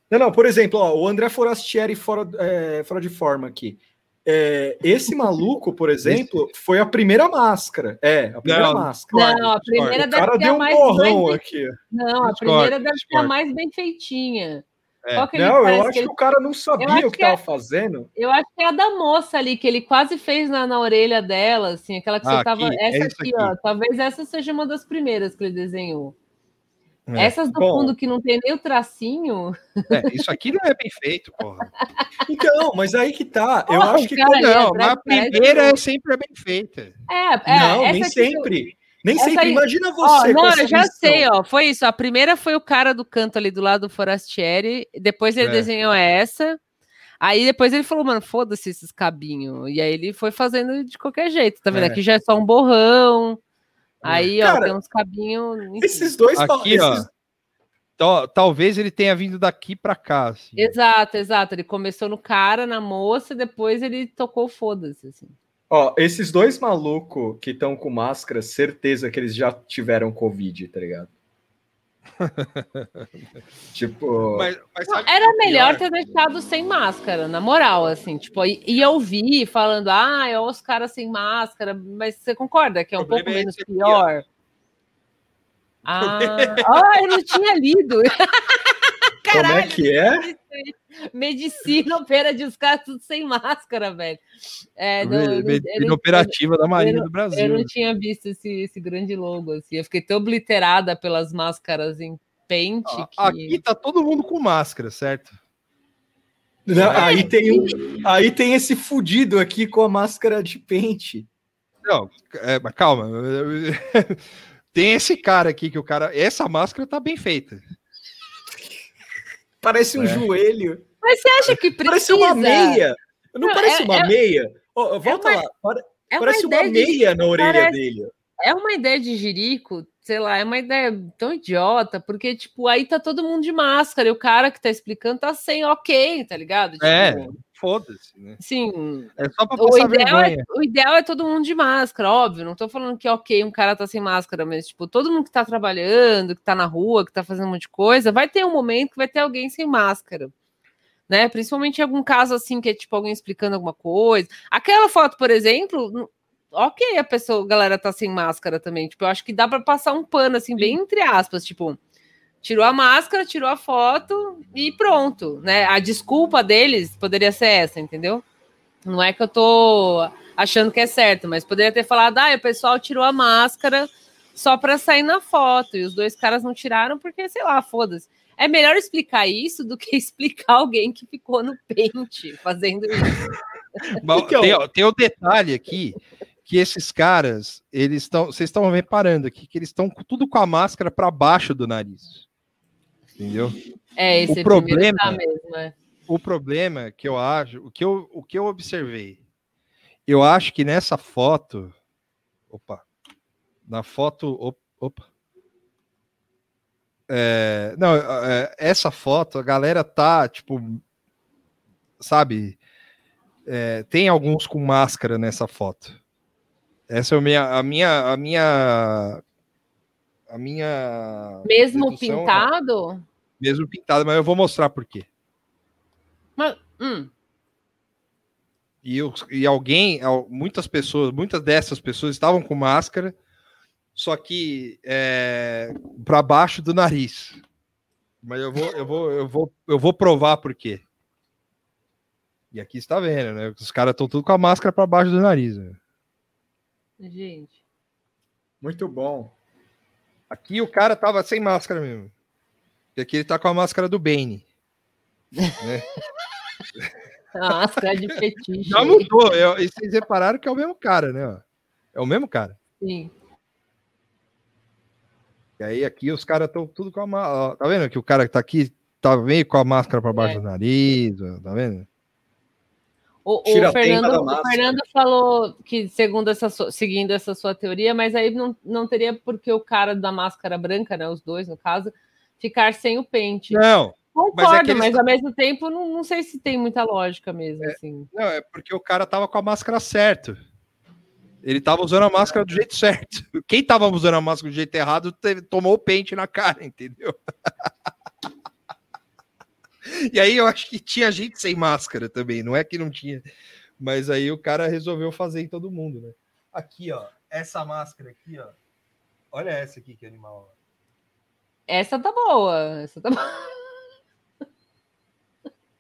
Não, não, por exemplo, ó, o André Forastieri fora, é, fora de forma aqui. É, esse maluco, por exemplo, foi a primeira máscara. É, a primeira não, máscara. Não, a primeira deve o cara deu um borrão bem... aqui. Não, a primeira deve ser a mais bem feitinha. É. Não, eu acho que, ele... que, o cara não sabia o que estava é... fazendo. Eu acho que é a da moça ali, que ele quase fez na, na orelha dela, assim, aquela que ah, você tava. Aqui, essa é aqui, aqui, ó. Talvez essa seja uma das primeiras que ele desenhou. É. Essas do Bom, fundo que não tem nem o tracinho. É, isso aqui não é bem feito, porra. Então, mas aí que tá. Eu acho que. Não, mas a primeira é sempre bem feita. É, é não, nem sempre. Nem sempre. Aí... Imagina você. Ó, não, eu já missão. sei, ó. Foi isso. A primeira foi o cara do canto ali do lado do Forastieri. Depois ele é. desenhou essa. Aí depois ele falou, mano, foda-se esses cabinhos. E aí ele foi fazendo de qualquer jeito. Tá vendo? É. Aqui já é só um borrão. Aí, Cara, ó, tem uns cabinhos. Esses dois aqui, esses... ó. Talvez ele tenha vindo daqui para cá. Assim. Exato, exato. Ele começou no cara, na moça, depois ele tocou foda-se. Assim. Ó, esses dois malucos que estão com máscara, certeza que eles já tiveram Covid, tá ligado? tipo. Mas, mas Não, era é melhor pior? ter deixado sem máscara, na moral, assim, tipo, e e eu vi falando, ah, é os caras sem máscara, mas você concorda que é um pouco é menos ó. pior? Ah, ah, eu não tinha lido. Como é que é? Medicina opera de os caras tudo sem máscara, velho. É, não, eu não- eu Medicina não- operativa da eu Marinha não- do Brasil. Eu não né? tinha visto esse, esse grande logo, assim. Eu fiquei tão obliterada pelas máscaras em pente que... Aqui tá todo mundo com máscara, certo? Não, aí, tem um, aí tem esse fudido aqui com a máscara de pente. Não, é, calma. Tem esse cara aqui que o cara. Essa máscara tá bem feita. Parece um É. joelho. Mas você acha que precisa? Parece uma meia. Não, Não, parece é- uma é- meia? Ó, volta uma- lá. É uma parece uma, ideia de- meia na orelha parece- dele. É uma ideia de jirico, sei lá, é uma ideia tão idiota, porque, tipo, aí tá todo mundo de máscara e o cara que tá explicando tá sem ok, tá ligado? Tipo, É, foda-se, né? Sim, É só pra o passar ideal, é, o ideal é todo mundo de máscara, óbvio. Não tô falando que, ok, um cara tá sem máscara, mas, tipo, todo mundo que tá trabalhando, que tá na rua, que tá fazendo um monte de coisa, vai ter um momento que vai ter alguém sem máscara. Né? Principalmente em algum caso assim, que é tipo alguém explicando alguma coisa. Aquela foto, por exemplo, ok, a pessoa, a galera tá sem máscara também. Tipo, eu acho que dá para passar um pano, assim, bem entre aspas, tipo, tirou a máscara, tirou a foto e pronto, né? A desculpa deles poderia ser essa, entendeu? Não é que eu tô achando que é certo, mas poderia ter falado, ah, o pessoal tirou a máscara só para sair na foto, e os dois caras não tiraram porque, sei lá, foda-se. É melhor explicar isso do que explicar alguém que ficou no pente fazendo isso. Mas Então- tem, tem o detalhe aqui que esses caras, eles estão. Vocês estão reparando aqui que eles estão tudo com a máscara para baixo do nariz. Entendeu? É, esse O problema- primeiro tá mesmo, é. O problema que eu acho, o que eu, o que eu observei, eu acho que nessa foto, opa, na foto, op- opa, É, não, é, essa foto, a galera tá, tipo, sabe, é, tem alguns com máscara nessa foto. Essa é a minha, a minha, a minha, a minha Mesmo dedução, pintado? mesmo pintado, mas eu vou mostrar por quê. Mas, hum, E, os- e alguém, al- muitas pessoas, muitas dessas pessoas estavam com máscara, só que é, para baixo do nariz. Mas eu vou, eu vou, eu vou, eu vou provar por quê. E aqui está vendo, né? Os caras estão tudo com a máscara para baixo do nariz. né? gente. Muito bom. Aqui o cara tava sem máscara mesmo. E aqui ele tá com a máscara do Bane. né? A máscara de fetiche. Já mudou. eu- e vocês repararam que é o mesmo cara, né? É o mesmo cara. Sim. E aí aqui os caras estão tudo com a máscara. Tá vendo que o cara que tá aqui tá meio com a máscara para baixo É. do nariz, tá vendo? O, o Fernando, o. Fernando falou que, segundo essa sua- seguindo essa sua teoria, mas aí não, não teria porque o cara da máscara branca, né? Os dois, no caso, ficar sem o pente. Não, Concordo, mas mas, é eles- ao mesmo tempo não, não sei se tem muita lógica mesmo, assim. não, é porque o cara tava com a máscara certo. Ele tava usando a máscara do jeito certo. Quem tava usando a máscara do jeito errado teve- tomou o pente na cara, entendeu? E aí eu acho que tinha gente sem máscara também, não é que não tinha. Mas aí o cara resolveu fazer em todo mundo, né? Aqui, ó, essa máscara aqui, ó. Olha essa aqui que animal. ó. Essa tá boa. Essa tá boa.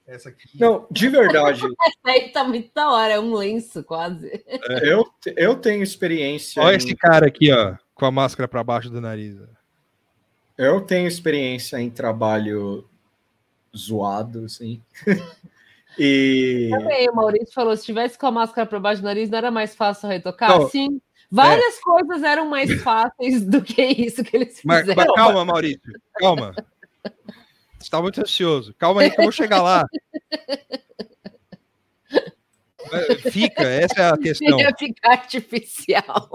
Essa aqui. Não, de verdade, Essa aí tá muito da hora, é um lenço quase. eu, eu tenho experiência. Olha em- esse cara aqui, ó, com a máscara para baixo do nariz. Eu tenho experiência em trabalho zoado, assim. e Também, o Maurício falou: se tivesse com a máscara para baixo do nariz, não era mais fácil retocar? Não. Sim. Várias coisas eram mais fáceis do que isso que eles Mas, fizeram. mas calma, Maurício, calma. Você tá muito ansioso. Calma aí que eu vou chegar lá. É, Fica, essa é a questão. Ia ficar artificial.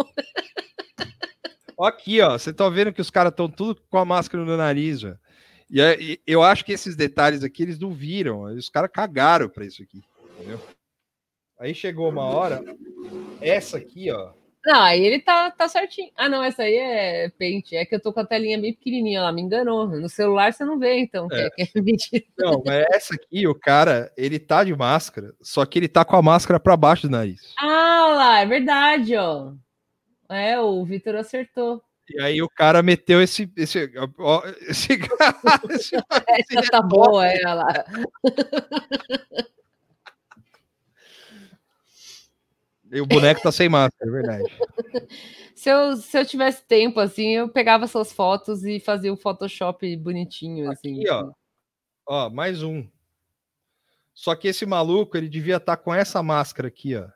Aqui, ó, você tá vendo que os caras estão tudo com a máscara no nariz, ó. E, é- e eu acho que esses detalhes aqui eles não viram. Os caras cagaram pra isso aqui. Entendeu? Aí chegou uma hora, essa aqui, ó. Não, aí ele tá, tá certinho. Ah, não, essa aí é pente. É que eu tô com a telinha bem pequenininha lá, me enganou. No celular você não vê, então. É. que é- que é. Não, mas essa aqui, o cara, ele tá de máscara, só que ele tá com a máscara pra baixo do nariz. Ah, lá, é verdade, ó. É, o Vitor acertou. E aí o cara meteu esse. esse, ó, esse, esse Essa tá boa, é lá. E o boneco tá sem máscara, é verdade. Se eu, se eu tivesse tempo, assim, eu pegava essas fotos e fazia um Photoshop bonitinho, assim. Aqui, ó. Ó, mais um. Só que esse maluco, ele devia estar com essa máscara aqui, ó.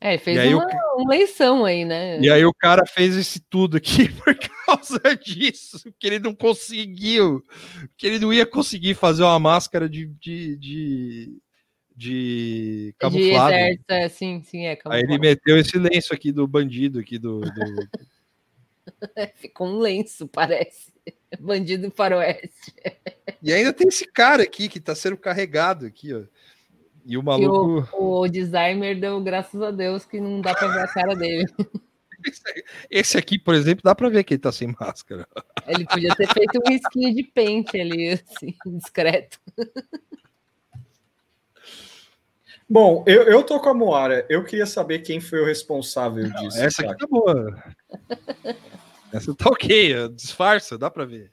É, fez aí o uma, uma leição aí, né? E aí o cara fez esse tudo aqui por causa disso, que ele não conseguiu, que ele não ia conseguir fazer uma máscara de, de, de, de De camuflado. exército, é, sim, sim, é. Aí ele camuflado. meteu esse lenço aqui do bandido aqui do, do- Ficou um lenço, parece. Bandido faroeste. E ainda tem esse cara aqui que tá sendo carregado aqui, ó. E o E maluco. o, o designer deu graças a Deus que não dá pra ver a cara dele. Esse aqui, por exemplo, dá pra ver que ele tá sem máscara. Ele podia ter feito um risquinho de pente ali, assim, discreto. Bom, eu, eu tô com a Moara. Eu queria saber quem foi o responsável disso. Essa cara. aqui tá boa. Essa tá ok, disfarça, dá pra ver.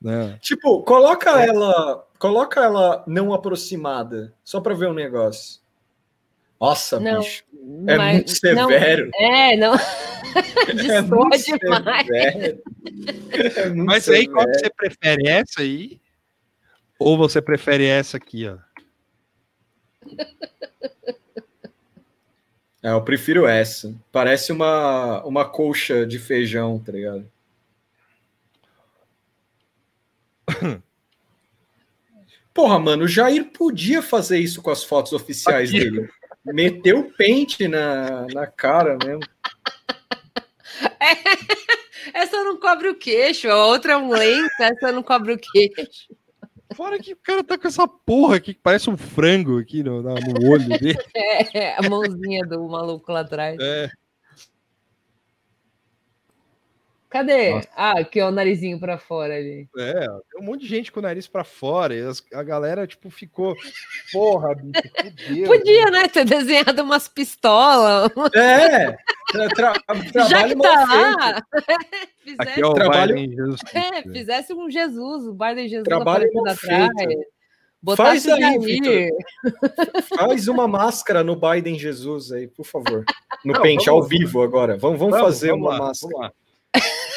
Né? Tipo, coloca ela, coloca ela não aproximada, só pra ver um negócio. Nossa, Não, bicho. É mas- muito severo. Não, é, não. É muito demais. severo. É muito Mas aí, qual que severo. você prefere essa aí? Ou você prefere essa aqui, ó? É, eu prefiro essa. Parece uma, uma colcha de feijão, tá ligado? Porra, mano, o Jair podia fazer isso com as fotos oficiais Aqui. dele. Meteu o pente na, na cara mesmo. Essa não cobre o queixo, a outra é um lenço, essa não cobre o queixo. Fora que o cara tá com essa porra aqui que parece um frango aqui no, no olho dele. É, a mãozinha do maluco lá atrás. É. Cadê? Nossa. Ah, aqui, ó, o narizinho pra fora ali. É, tem um monte de gente com o nariz pra fora. E as- a galera, tipo, ficou. Porra, bicho. Podia, né, ter desenhado umas pistolas. É! Tra tra Já que tá lá, fizesse, Aqui é o Trabalho- Biden Jesus é, Cristo. fizesse um Jesus, o Biden Jesus Trabalho aparecendo atrás. Faz aí. Vitor. Faz uma máscara no Biden Jesus aí, por favor. No Não, pente, vamos- ao vivo agora. Vamos, vamos, Vamos, fazer vamos uma lá, máscara. vamos lá,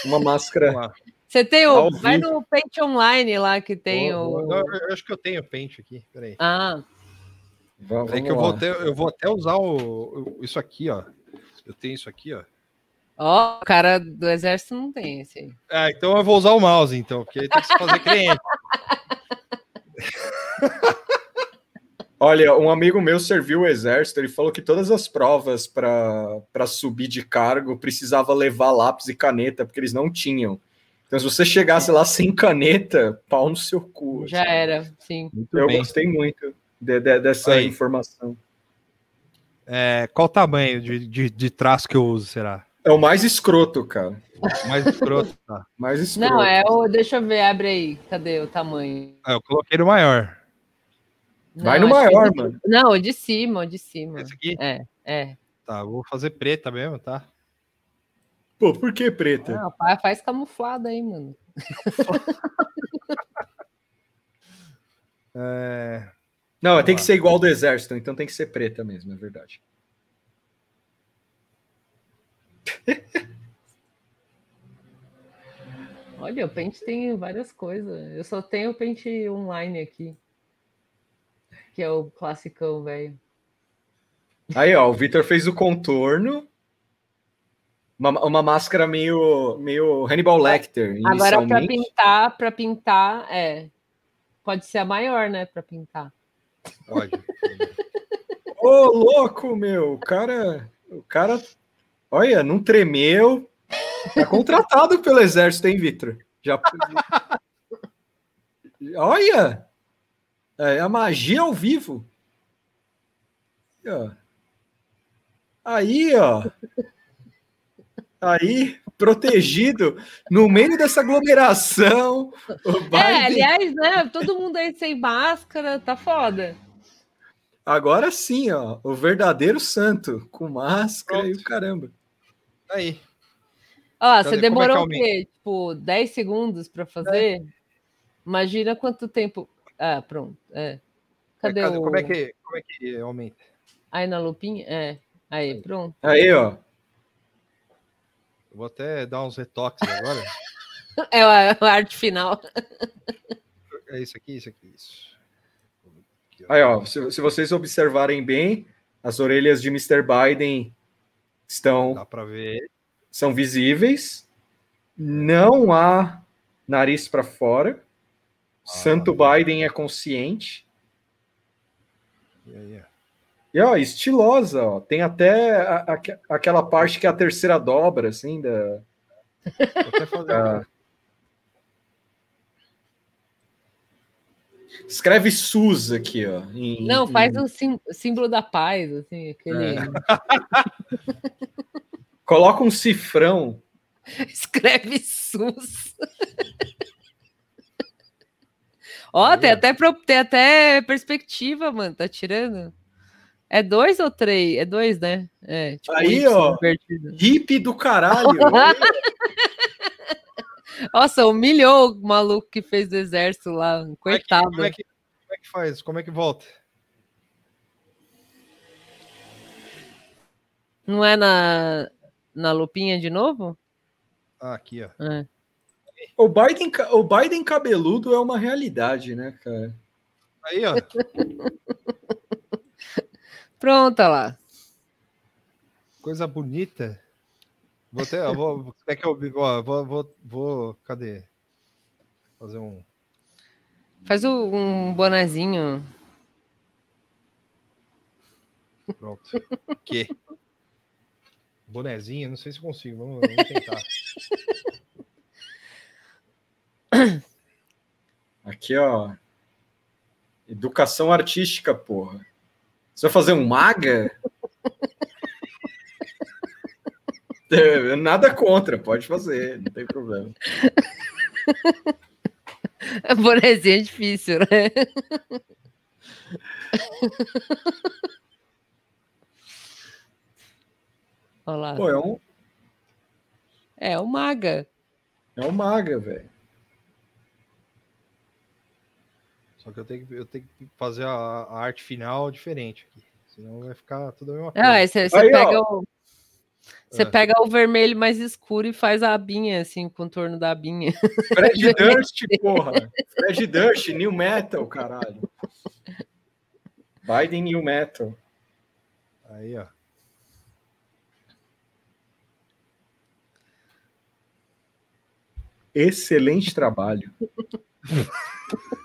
Uma máscara. Você tem o. Vai no Paint Online lá que tem Vou- o. não, eu eu acho que eu tenho pente aqui. Peraí. Ah, Vamos, Peraí que eu vou, até, eu vou até usar o, o- isso aqui, ó. Eu tenho isso aqui, ó. ó, o cara do exército não tem esse aí. Ah, então eu vou usar o mouse, então, porque aí tem que se fazer cliente. Olha, um amigo meu serviu o exército, ele falou que todas as provas para subir de cargo precisava levar lápis e caneta, porque eles não tinham. Então, se você chegasse lá sem caneta, pau no seu cu. Já era, sim. Muito Eu bem. gostei muito de- de- dessa Aí. informação. É, qual o tamanho de, de, de traço que eu uso, será? É o mais escroto, cara. Mais escroto, tá. Mais escroto. Não, é o. Deixa eu ver, abre aí. Cadê o tamanho? Ah, eu coloquei no maior. Vai Não, no acho que maior, de- mano. Não, o de cima, o de cima. Esse aqui? É, é. Tá, vou fazer preta mesmo, tá? Pô, por que preta? Pai, faz camuflado aí, mano. É, Não, tem lá. que ser igual do exército, então tem que ser preta mesmo, é verdade. Olha, o Paint tem várias coisas. Eu só tenho o Paint online aqui. Que é o classicão, velho. Aí, ó, o Vitor fez o contorno. Uma, uma máscara meio, meio Hannibal Lecter, Agora, para pintar, para pintar, é. Pode ser a maior, né? Para pintar. pode. Ô, louco, meu, o cara, o cara, olha, não tremeu. Tá contratado pelo exército, hein, Vitor? Já. olha! É a magia ao vivo. ó. Aí, ó. Aí, protegido, no meio dessa aglomeração. O É, aliás, né? Todo mundo aí sem máscara, tá foda. Agora sim, ó. O verdadeiro santo, com máscara e o caramba. Aí. Ó, você é demorou o aumenta? quê? Tipo, 10 segundos pra fazer? Imagina quanto tempo. Ah, pronto. É. Cadê É, cadê- o. Como é que, como é que aumenta? Aí na lupinha? É. Aí, pronto. Aí, ó. Eu vou até dar uns retoques agora. É a, a arte final. É isso aqui, isso aqui, isso. Aí, ó. Se, se vocês observarem bem, as orelhas de Mr. Biden estão Dá pra ver. são visíveis. Não há nariz para fora. Santo Biden é consciente. E aí, ó. E ó, estilosa, ó. Tem até a- aque- aquela parte que é a terceira dobra, assim, da. Da- Escreve SUS aqui, ó. em- Não, faz em- o sim- símbolo da paz, assim, aquele. É. Coloca um cifrão. Escreve SUS. Ó, tem até, tem até perspectiva, mano. Tá tirando? É dois ou três? É dois, né? É, tipo, Aí, ó. Hippie do caralho. Nossa, humilhou o maluco que fez o exército lá. Como é, que, Coitado. como, é que, como é que faz? Como é que volta? Não é na, na lupinha de novo? Ah, aqui, ó. É. O Biden, o Biden cabeludo é uma realidade, né, cara? Aí, ó. Pronto, olha lá. Coisa bonita. Vou até. eu Vou, é que eu ó, vou, vou, vou. Cadê? Fazer um. Faz um bonezinho. Pronto. que? Bonezinho, não sei se consigo. Vamos, vamos tentar. Aqui, ó. Educação artística, porra. Você vai fazer um maga? É, Nada contra, pode fazer, não tem problema. Bonezinho é difícil, né? Olha lá. Pô, é um, É o maga. é um maga, velho. Só que eu tenho que, eu tenho que fazer a, a arte final diferente aqui. Senão vai ficar tudo a mesma coisa. Ah, você, você Aí, pega ó. o. Você Ah. pega o vermelho mais escuro e faz a abinha, assim, o contorno da abinha. Fred Durst, porra. Fred Durst, New Metal, caralho. Biden New Metal. Aí, ó. Excelente trabalho.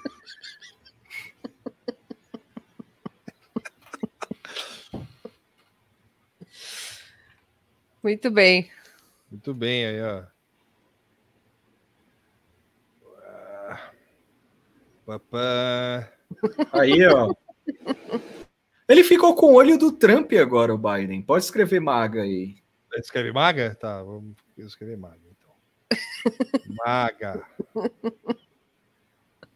Muito bem. Muito bem, aí, ó. Papá. Aí, ó. Ele ficou com o olho do Trump agora, o Biden. Pode escrever maga aí. Escreve maga? Tá, vamos escrever maga, então. Maga.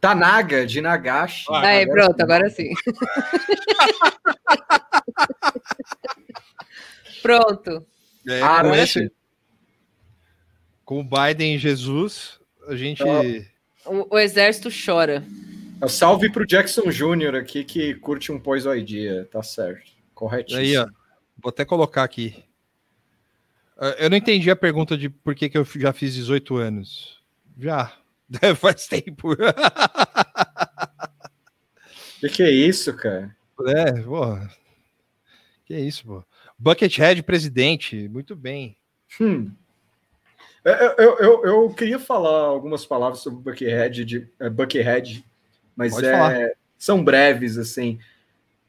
Tanaga, de Nagashi. Ah, Aí, Agora pronto, agora sim. pronto. É, Ah, com, não é esse, assim? com o Biden e Jesus, a gente. O, o exército chora. É o Salve pro Jackson Jr. aqui que curte um Poison Idea. Tá certo. Corretíssimo. Aí, ó. Vou até colocar aqui. Ah, Eu não entendi a pergunta de por que, que eu já fiz 18 anos. Já. Faz tempo. O que, que é isso, cara? É, porra. Que isso, pô. Buckethead presidente, muito bem. Hum. Eu, eu, eu, eu queria falar algumas palavras sobre o Buckethead, de, é, Buckethead mas é, são breves, assim.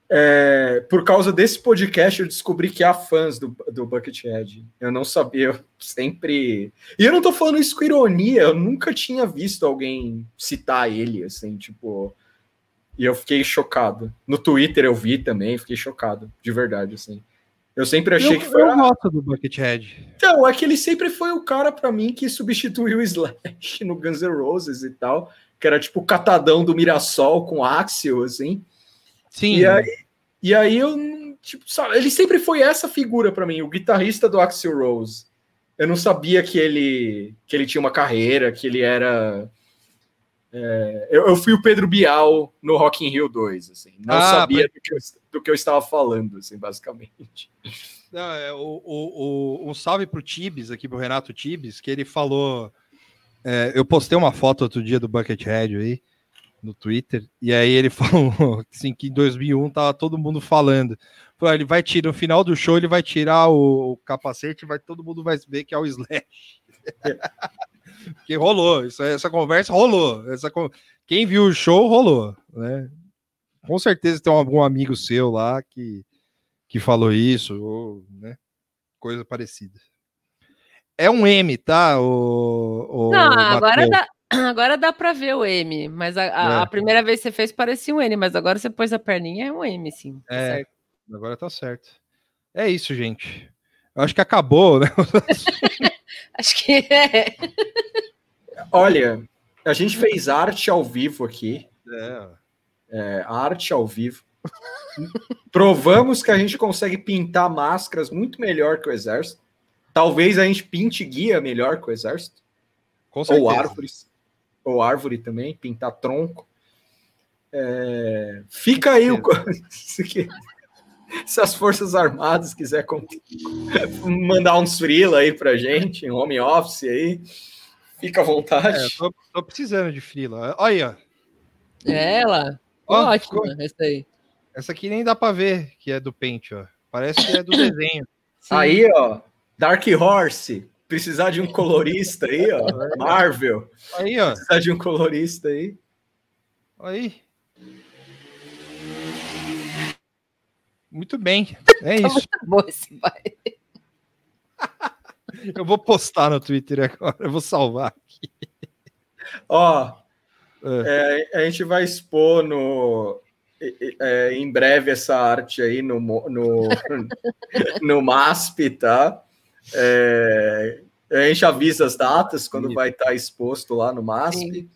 É, por causa desse podcast, eu descobri que há fãs do, do Buckethead. Eu não sabia, eu sempre. E eu não tô falando isso com ironia, eu nunca tinha visto alguém citar ele, assim, tipo. E eu fiquei chocado. No Twitter eu vi também, fiquei chocado, de verdade, assim. Eu sempre achei eu, que foi. Eu gosto do Buckethead. Então, é que ele sempre foi o cara para mim que substituiu o Slash no Guns N' Roses e tal, que era tipo o catadão do Mirassol com Axel, assim. Sim. E aí, e aí eu, tipo, sabe, ele sempre foi essa figura para mim, o guitarrista do Axel Rose. Eu não sabia que ele que ele tinha uma carreira, que ele era é, eu, eu, fui o Pedro Bial no Rock in Rio 2, assim. Não ah, sabia do, que eu, do, que eu, estava falando, assim, basicamente. Não, é, o, o, o, um salve pro Tibes, aqui pro Renato Tibes, que ele falou... É, eu postei uma foto outro dia do Buckethead aí, no Twitter, e aí ele falou assim, que em 2001 tava todo mundo falando. Falou, ele vai tirar, no final do show, ele vai tirar o, o capacete, vai todo mundo vai ver que é o Slash. que rolou, isso, essa conversa rolou. Essa, quem viu o show rolou, né? Com certeza tem algum amigo seu lá que, que falou isso, ou né, coisa parecida. É um M, tá? O, o Não, agora dá, agora dá para ver o M, mas a, a, é. a, primeira vez que você fez parecia um N, mas agora você pôs a perninha, é um M, sim. Tá é, certo. agora tá certo. É isso, gente. Eu acho que acabou, né? Acho que é. Olha, a gente fez arte ao vivo aqui. É. é arte ao vivo. Provamos que a gente consegue pintar máscaras muito melhor que o exército. Talvez a gente pinte guia melhor que o exército. Ou árvores. Ou árvore também, pintar tronco. É... Fica aí o. se as Forças Armadas quiser mandar uns freela aí pra gente, um home office aí, fica à vontade. É, tô, tô, precisando de freela. Olha aí, ó. É ela. Ótimo, essa aí. Essa aqui nem dá pra ver que é do pente, ó. Parece que é do desenho. Sim. Aí, ó. Dark Horse. Precisar de um colorista aí, ó. Marvel. Aí, ó. Precisar de um colorista aí. Aí. Muito bem, é tá isso. Bom esse baile. eu vou postar no Twitter agora, eu vou salvar aqui. Ó, é. É, a gente vai expor no, é, em breve essa arte aí no, no, no MASP, tá? É, a gente avisa as datas quando vai estar exposto lá no MASP.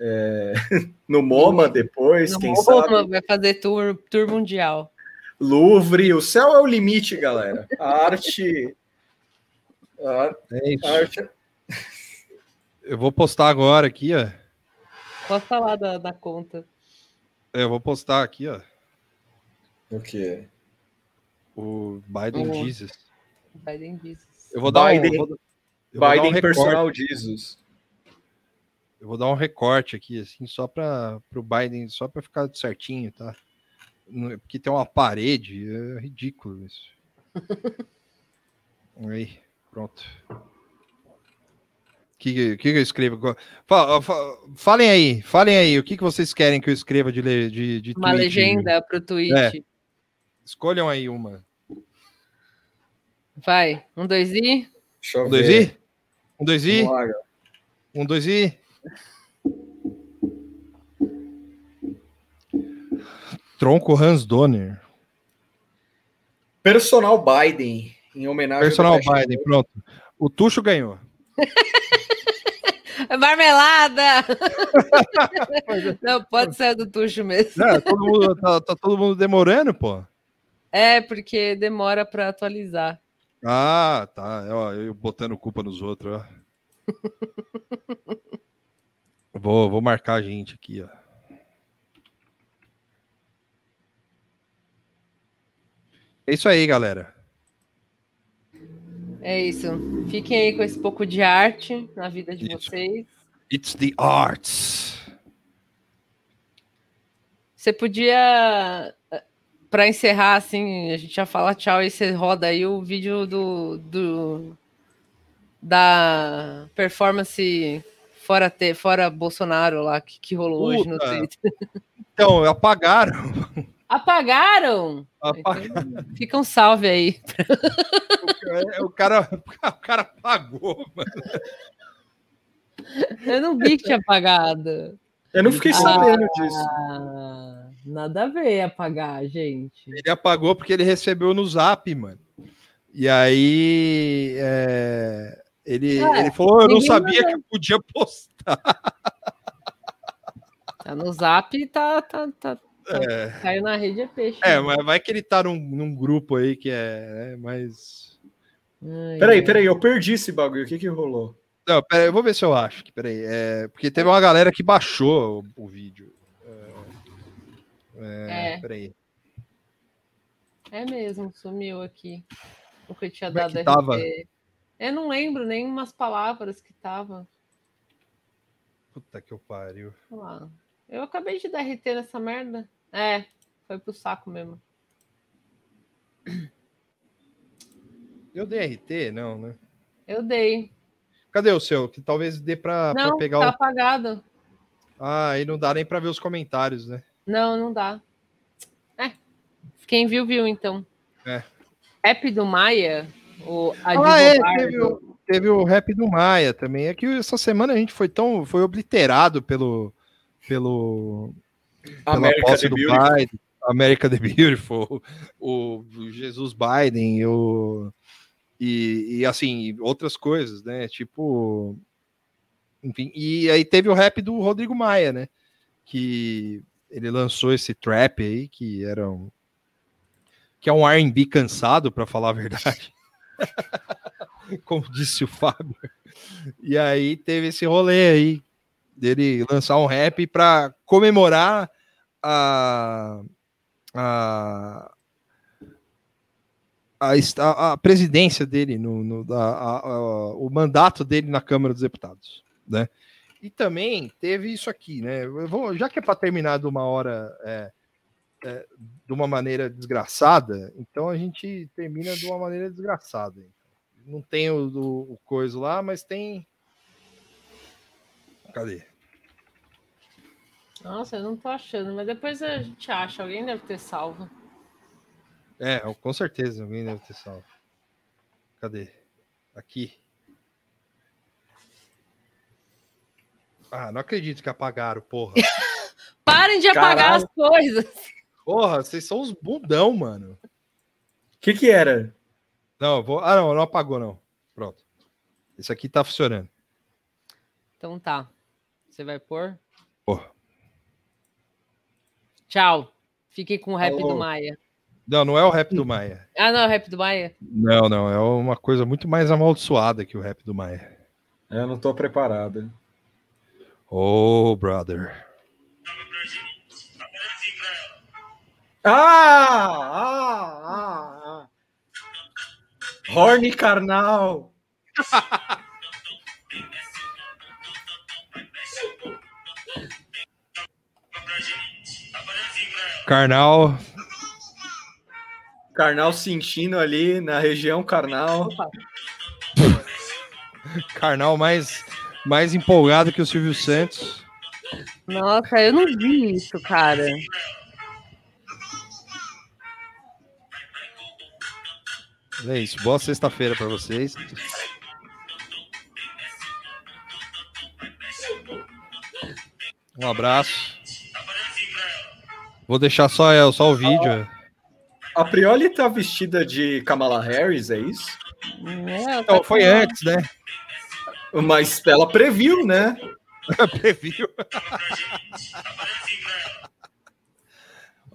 É, no MoMA depois, no quem MoMA sabe. vai fazer tour, tour mundial. Louvre, o céu é o limite, galera. A arte. A, é a arte... Eu vou postar agora aqui, ó. Posta lá da, da conta. É, eu vou postar aqui, ó. O quê? O Biden. Jesus. Biden Jesus. Eu vou dar Biden, um, vou, Biden um personal Jesus. Eu vou dar um recorte aqui, assim, só para o Biden, só para ficar certinho, tá? porque tem uma parede, é ridículo isso. Aí, pronto. O que, que, eu escrevo? Falem aí, falem aí, o que, que vocês querem que eu escreva de, de, de Uma tweet? legenda para o tweet. É. Escolham aí uma. Vai, um, dois e. um, dois e? Um, dois e? Um, dois e? Tronco Hans Donner. Personal Biden, em homenagem Personal Biden, pronto. O Tuxo ganhou. Marmelada! Não, pode ser do Tuxo mesmo. É, todo mundo, tá, tá, todo mundo demorando, pô. É, porque demora para atualizar. Ah, tá. Ó, eu botando culpa nos outros, ó. vou, vou marcar a gente aqui, ó. É isso aí, galera. É isso. Fiquem aí com esse pouco de arte na vida de It's, vocês. It's the arts. Você podia, para encerrar, assim, a gente já fala tchau e você roda aí o vídeo do, do da performance fora, te, fora Bolsonaro lá que, que rolou Puta. hoje no Twitter. Então, apagaram. Apagaram? Apagaram. Então, fica um salve aí. O cara, o cara apagou, mano. Eu não vi que tinha apagado. Eu não fiquei sabendo disso. Ah, nada a ver apagar, gente. Ele apagou porque ele recebeu no zap, mano. E aí é, ele, É, ele falou: Eu não sabia mandou. que eu podia postar. Tá no zap, tá, tá, tá- É. caiu na rede é peixe. É, mas vai que ele tá num, num grupo aí que é, é mais. Ai, Peraí, peraí, eu perdi esse bagulho. O que que rolou? Não, pera, aí, eu vou ver se eu acho. que- Peraí. É, porque teve uma galera que baixou o, o vídeo. É, é, É. Peraí. É mesmo, sumiu aqui. O que eu tinha Como é dado que tava? Eu não lembro nem umas palavras que tava. Puta que eu pariu. Eu acabei de dar RT nessa merda. É, foi pro saco mesmo. Eu dei RT? Não, né? Eu dei. Cadê o seu? Que talvez dê pra, pra Não, pegar tá o. apagado. Ah, aí não dá nem pra ver os comentários, né? Não, não dá. É. Quem viu, viu, então. É. App do Maia, o Ah, é, teve o, teve o rap do Maia também. É que essa semana a gente foi tão. Foi obliterado pelo. pelo. Pela America posse the do Beautiful. Biden. America the Beautiful, o, o Jesus Biden, o, e, e assim, outras coisas, né? Tipo. Enfim, e aí teve o rap do Rodrigo Maia, né? Que ele lançou esse trap aí, que era um. Que é um RB cansado, para falar a verdade. Como disse o Fábio. E aí teve esse rolê aí dele lançar um rap para comemorar a, a, a, a presidência dele, no, no- a- a- o mandato dele na Câmara dos Deputados, né? E também teve isso aqui, né? Eu vou, já que é para terminar de uma hora é, é, de uma maneira desgraçada, então a gente termina de uma maneira desgraçada. Não tem o, do- o coisa lá, mas tem. Cadê? Nossa, eu não tô achando, mas depois a gente acha. Alguém deve ter salvo. É, com certeza, alguém deve ter salvo. Cadê? Aqui. Ah, não acredito que apagaram, porra. Parem de apagar Caralho. as coisas. Porra, vocês são uns bundão, mano. O que que era? Não, vou. Ah, não, não apagou, não. Pronto. Esse aqui tá funcionando. Então tá. Você vai pôr? Porra. Tchau. Fiquei com o rap Alô. do Maia. Não, não é o rap do Maia. Ah, não, é o rap do Maia? Não, não, é uma coisa muito mais amaldiçoada que o rap do Maia. Eu não tô preparado. Oh, brother. Ah! Ah! Ah! ah. Horny carnal! Carnal. Carnal sentindo ali na região carnal. Carnal mais, mais empolgado que o Silvio Santos. Nossa, eu não vi isso, cara. É isso. Boa sexta-feira pra vocês. Um abraço. Vou deixar só, é, só o vídeo. A Prioli tá vestida de Kamala Harris, é isso? É, Então, foi antes, né? Mas ela previu, né? Previu.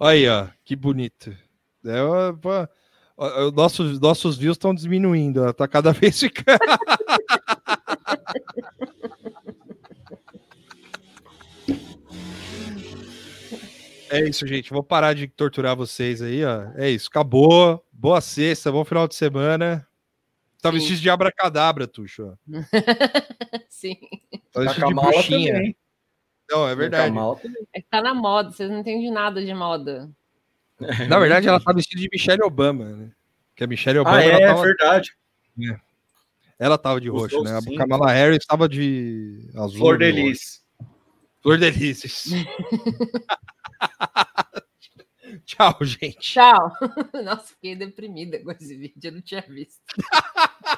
Aí, ó, que bonito. É, ó, nossos, nossos views estão diminuindo, ó, tá cada vez ficando. É isso, gente. Vou parar de torturar vocês aí, ó. É isso, acabou. Boa sexta, bom final de semana. Tá Sim. vestido de abracadabra, Tuxo. Sim. Tá A vestido de bruxinha. também. Não, é verdade. Kamala também. É que tá na moda, vocês não entendem nada de moda. Na verdade, ela tá vestida de Michelle Obama, né? Que a Michelle Obama Ah, é, ela, é tava, verdade. ela tava de Os roxo, né? A docinhos. Kamala Harris tava de azul. Flor de. Lis. Flor de Lis. Tchau, gente. Tchau. Nossa, fiquei deprimida com esse vídeo, eu não tinha visto.